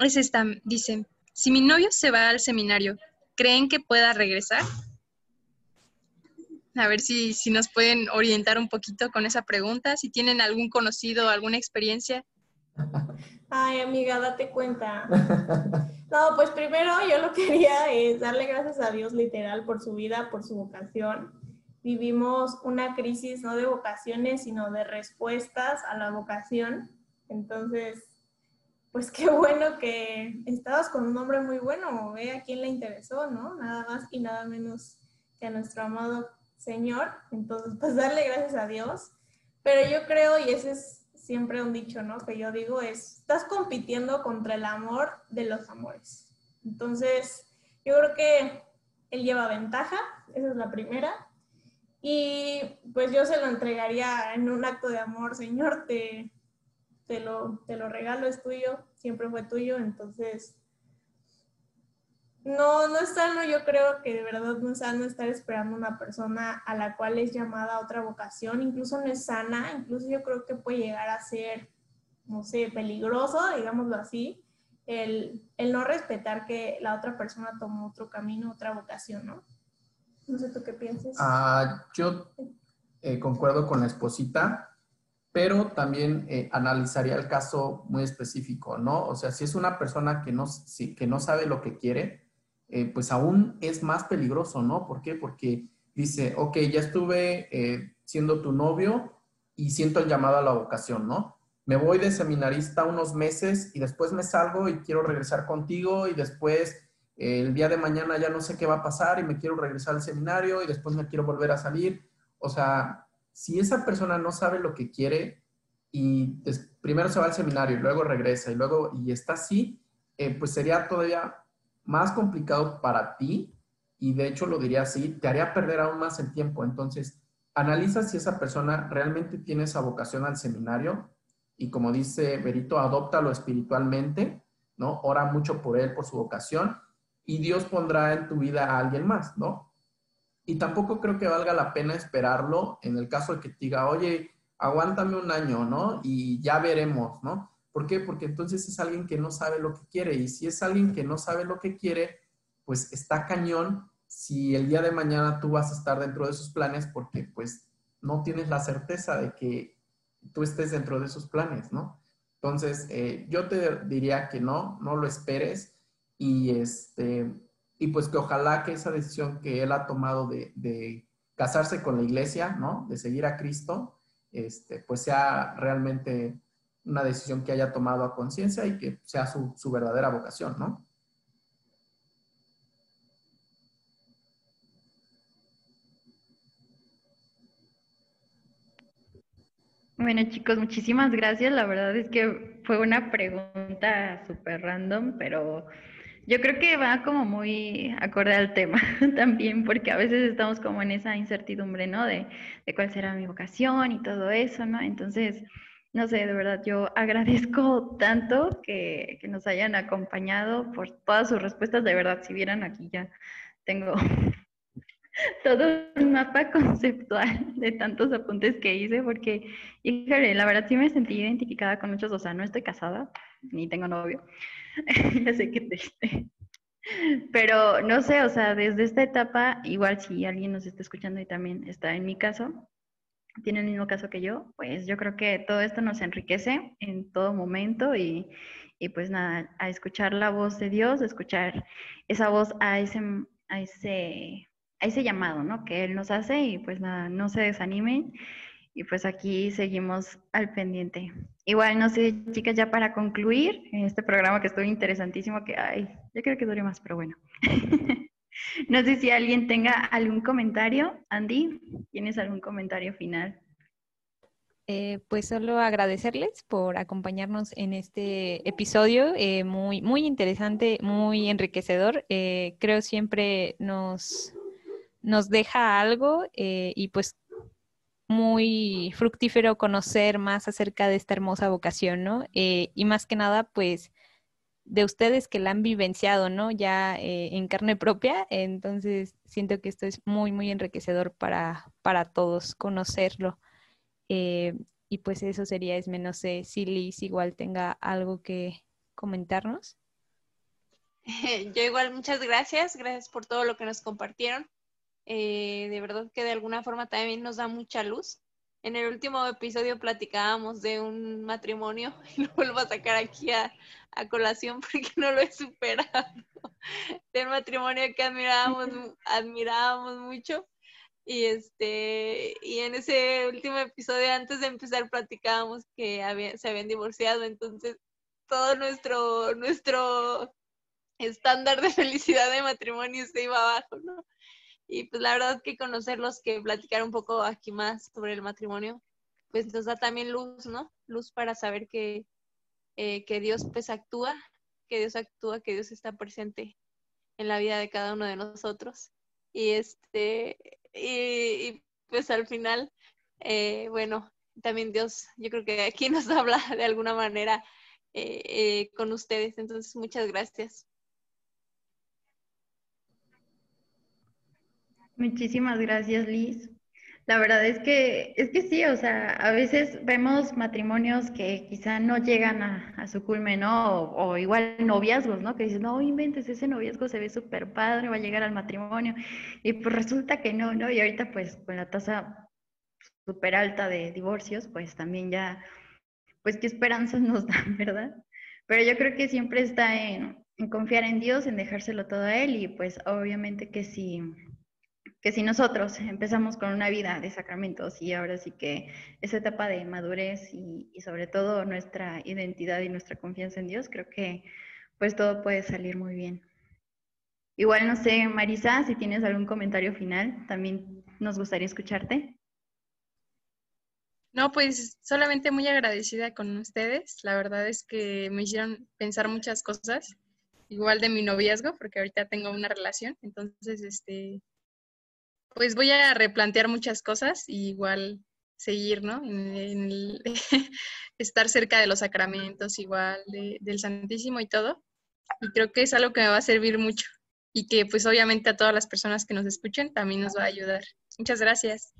es esta. Dice, si mi novio se va al seminario, ¿creen que pueda regresar? A ver si, si nos pueden orientar un poquito con esa pregunta, si tienen algún conocido, alguna experiencia. Ay, amiga, date cuenta. No, pues primero yo lo quería es darle gracias a Dios literal por su vida, por su vocación. Vivimos una crisis no de vocaciones, sino de respuestas a la vocación. Entonces, pues qué bueno que estabas con un hombre muy bueno, ve a quién le interesó, ¿no? Nada más y nada menos que a nuestro amado Señor. Entonces, pues darle gracias a Dios. Pero yo creo, y ese es siempre un dicho, ¿no? Que yo digo es, estás compitiendo contra el amor de los amores. Entonces, yo creo que él lleva ventaja, esa es la primera. Y pues yo se lo entregaría en un acto de amor, Señor, te, te, lo, te lo regalo, es tuyo, siempre fue tuyo, entonces no, no es sano, yo creo que de verdad no es sano estar esperando una persona a la cual es llamada otra vocación, incluso no es sana, incluso yo creo que puede llegar a ser, no sé, peligroso, digámoslo así, el, el no respetar que la otra persona tomó otro camino, otra vocación, ¿no? No sé tú qué piensas. Ah, yo eh, concuerdo con la esposita, pero también eh, analizaría el caso muy específico, ¿no? O sea, si es una persona que no, si- que no sabe lo que quiere, eh, pues aún es más peligroso, ¿no? ¿Por qué? Porque dice, ok, ya estuve eh, siendo tu novio y siento el llamado a la vocación, ¿no? Me voy de seminarista unos meses y después me salgo y quiero regresar contigo y después eh, el día de mañana ya no sé qué va a pasar y me quiero regresar al seminario y después me quiero volver a salir. O sea, si esa persona no sabe lo que quiere y primero se va al seminario y luego regresa y luego y está así, pues sería todavía más complicado para ti y de hecho lo diría así, te haría perder aún más el tiempo. Entonces, analiza si esa persona realmente tiene esa vocación al seminario y como dice Berito, adóptalo espiritualmente, ¿no? Ora mucho por él, por su vocación y Dios pondrá en tu vida a alguien más, ¿no? Y tampoco creo que valga la pena esperarlo en el caso de que te diga, oye, aguántame un año, ¿no? Y ya veremos, ¿no? ¿Por qué? Porque entonces es alguien que no sabe lo que quiere. Y si es alguien que no sabe lo que quiere, pues está cañón si el día de mañana tú vas a estar dentro de sus planes porque pues no tienes la certeza de que tú estés dentro de esos planes, ¿no? Entonces, eh, yo te diría que no, no lo esperes y este, y pues que ojalá que esa decisión que él ha tomado de, de casarse con la iglesia, ¿no? De seguir a Cristo, este, pues sea realmente una decisión que haya tomado a conciencia y que sea su, su verdadera vocación, ¿no? Bueno, chicos, muchísimas gracias. La verdad es que fue una pregunta súper random, pero yo creo que va como muy acorde al tema también, porque a veces estamos como en esa incertidumbre, ¿no? De, de cuál será mi vocación y todo eso, ¿no? Entonces, no sé, de verdad, yo agradezco tanto que, que nos hayan acompañado por todas sus respuestas. De verdad, si vieran aquí ya tengo todo un mapa conceptual de tantos apuntes que hice, porque, híjole, la verdad sí me sentí identificada con muchos, o sea, no estoy casada, ni tengo novio, ya sé que triste, pero no sé, o sea, desde esta etapa, igual si alguien nos está escuchando y también está en mi caso, tiene el mismo caso que yo, pues yo creo que todo esto nos enriquece en todo momento y, y pues nada, a escuchar la voz de Dios, a escuchar esa voz a ese, a ese a ese llamado, ¿no? Que Él nos hace y pues nada, no se desanimen y pues aquí seguimos al pendiente. Igual, no sé, chicas, ya para concluir este programa que estuvo interesantísimo, que, ay, yo creo que dure más, pero bueno. no sé si alguien tenga algún comentario. Andy, ¿tienes algún comentario final? Eh, pues solo agradecerles por acompañarnos en este episodio, eh, muy, muy interesante, muy enriquecedor. Eh, creo siempre nos, nos deja algo eh, y pues muy fructífero conocer más acerca de esta hermosa vocación, ¿no? Y más que nada, pues de ustedes que la han vivenciado, ¿no? Ya eh, en carne propia, entonces siento que esto es muy, muy enriquecedor para, para todos conocerlo. Eh, y pues eso sería, Esme, no sé si Liz igual tenga algo que comentarnos. Yo igual, muchas gracias, gracias por todo lo que nos compartieron. Eh, de verdad que de alguna forma también nos da mucha luz en el último episodio platicábamos de un matrimonio y lo vuelvo a sacar aquí a, colación porque no lo he superado. Del matrimonio que admirábamos, admirábamos mucho. Y este, y en ese último episodio, antes de empezar, platicábamos que había- se habían divorciado. Entonces, todo nuestro, nuestro estándar de felicidad de matrimonio se iba abajo, ¿no? Y pues la verdad que conocerlos, que platicar un poco aquí más sobre el matrimonio, pues nos da también luz, ¿no? Luz para saber que, eh, que Dios pues actúa, que Dios actúa, que Dios está presente en la vida de cada uno de nosotros. Y este, y, pues al final, eh, bueno, también Dios, yo creo que aquí nos habla de alguna manera eh, eh, con ustedes. Entonces, muchas gracias. Muchísimas gracias, Liz. La verdad es que, es que sí, o sea, a veces vemos matrimonios que quizá no llegan a, su culmen, ¿no? O, igual noviazgos, ¿no? Que dices, no inventes, ese noviazgo se ve súper padre, va a llegar al matrimonio. Y pues resulta que no, ¿no? Y ahorita pues con la tasa súper alta de divorcios, pues también ya, pues qué esperanzas nos dan, ¿verdad? Pero yo creo que siempre está en, en confiar en Dios, en dejárselo todo a Él y pues obviamente que si que si nosotros empezamos con una vida de sacramentos y ahora sí que esa etapa de madurez y, y, sobre todo nuestra identidad y nuestra confianza en Dios, creo que pues todo puede salir muy bien. Igual no sé, Marisa, si tienes algún comentario final, también nos gustaría escucharte. No, pues solamente muy agradecida con ustedes. La verdad es que me hicieron pensar muchas cosas, igual de mi noviazgo, porque ahorita tengo una relación, entonces este pues voy a replantear muchas cosas y igual seguir, ¿no? En, el, estar cerca de los sacramentos, igual de, del Santísimo y todo. Y creo que es algo que me va a servir mucho y que pues obviamente a todas las personas que nos escuchen también nos va a ayudar. Muchas gracias.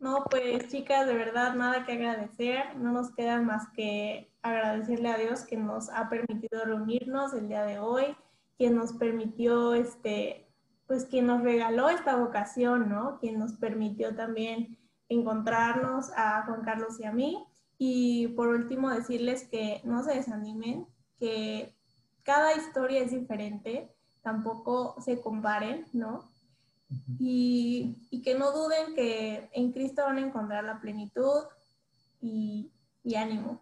No, pues chicas, de verdad nada que agradecer. No nos queda más que agradecerle a Dios que nos ha permitido reunirnos el día de hoy, que nos permitió este pues quien nos regaló esta vocación, ¿no? Quien nos permitió también encontrarnos a Juan Carlos y a mí. Y por último decirles que no se desanimen, que cada historia es diferente, tampoco se comparen, ¿no? Y, y que no duden que en Cristo van a encontrar la plenitud y, y ánimo.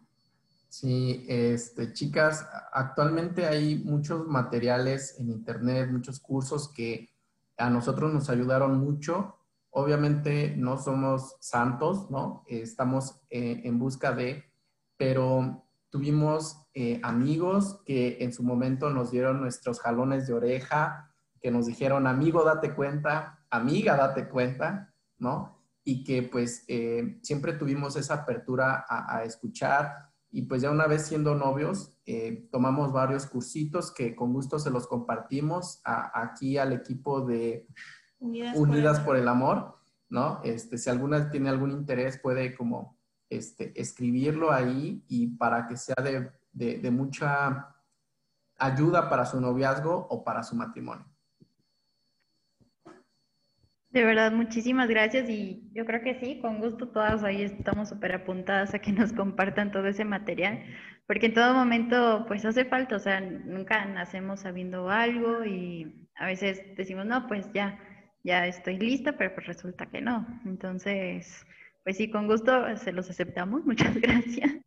Sí, este, chicas, actualmente hay muchos materiales en internet, muchos cursos que a nosotros nos ayudaron mucho. Obviamente no somos santos, ¿no? Estamos eh, en busca de, pero tuvimos eh, amigos que en su momento nos dieron nuestros jalones de oreja, que nos dijeron, amigo, date cuenta, amiga, date cuenta, ¿no? Y que pues eh, siempre tuvimos esa apertura a, a, escuchar y pues ya una vez siendo novios, eh, tomamos varios cursitos que con gusto se los compartimos a, aquí al equipo de Unidas, Unidas por, el Amor, ¿no? Este, si alguna tiene algún interés puede como este, escribirlo ahí y para que sea de, de, de mucha ayuda para su noviazgo o para su matrimonio. De verdad, muchísimas gracias y yo creo que sí, con gusto todas ahí estamos súper apuntadas a que nos compartan todo ese material, porque en todo momento pues hace falta, o sea, nunca nacemos sabiendo algo y a veces decimos, no, pues ya, ya estoy lista, pero pues resulta que no. Entonces, pues sí, con gusto se los aceptamos, muchas gracias.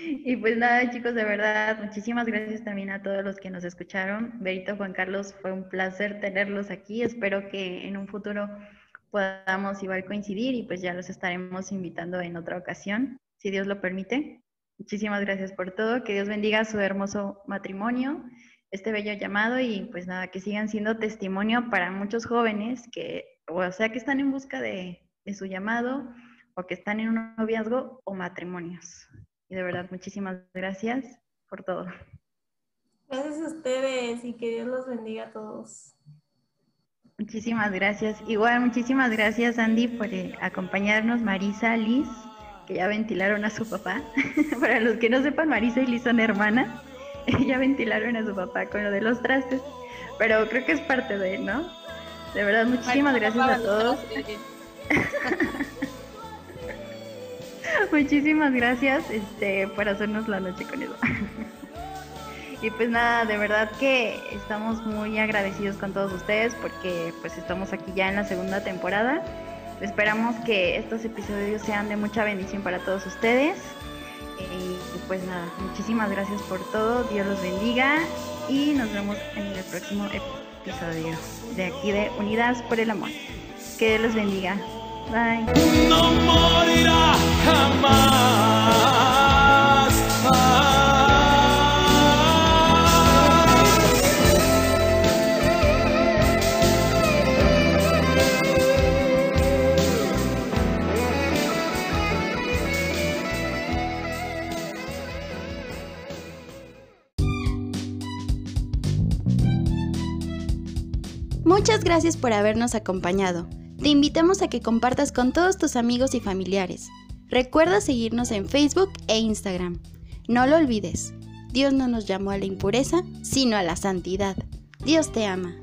Y pues nada, chicos, de verdad, muchísimas gracias también a todos los que nos escucharon. Berito, Juan Carlos, fue un placer tenerlos aquí. Espero que en un futuro podamos igual coincidir y pues ya los estaremos invitando en otra ocasión, si Dios lo permite. Muchísimas gracias por todo. Que Dios bendiga su hermoso matrimonio, este bello llamado y pues nada, que sigan siendo testimonio para muchos jóvenes que, o sea, que están en busca de, de su llamado o que están en un noviazgo o matrimonios. Y de verdad, muchísimas gracias por todo. Gracias a ustedes y que Dios los bendiga a todos. Muchísimas gracias. Igual, muchísimas gracias, Andy, por eh, acompañarnos. Marisa, Liz, que ya ventilaron a su papá. Para los que no sepan, Marisa y Liz son hermanas. ya ventilaron a su papá con lo de los trastes. Pero creo que es parte de él, ¿no? De verdad, muchísimas gracias a todos. Muchísimas gracias este, por hacernos la noche con eso. y pues nada, de verdad que estamos muy agradecidos con todos ustedes porque pues estamos aquí ya en la segunda temporada. Esperamos que estos episodios sean de mucha bendición para todos ustedes. Y pues nada, muchísimas gracias por todo. Dios los bendiga y nos vemos en el próximo episodio de aquí de Unidas por el Amor. Que Dios los bendiga. Bye. no morirá jamás. Muchas gracias por habernos acompañado. Te invitamos a que compartas con todos tus amigos y familiares. Recuerda seguirnos en Facebook e Instagram. No lo olvides, Dios no nos llamó a la impureza, sino a la santidad. Dios te ama.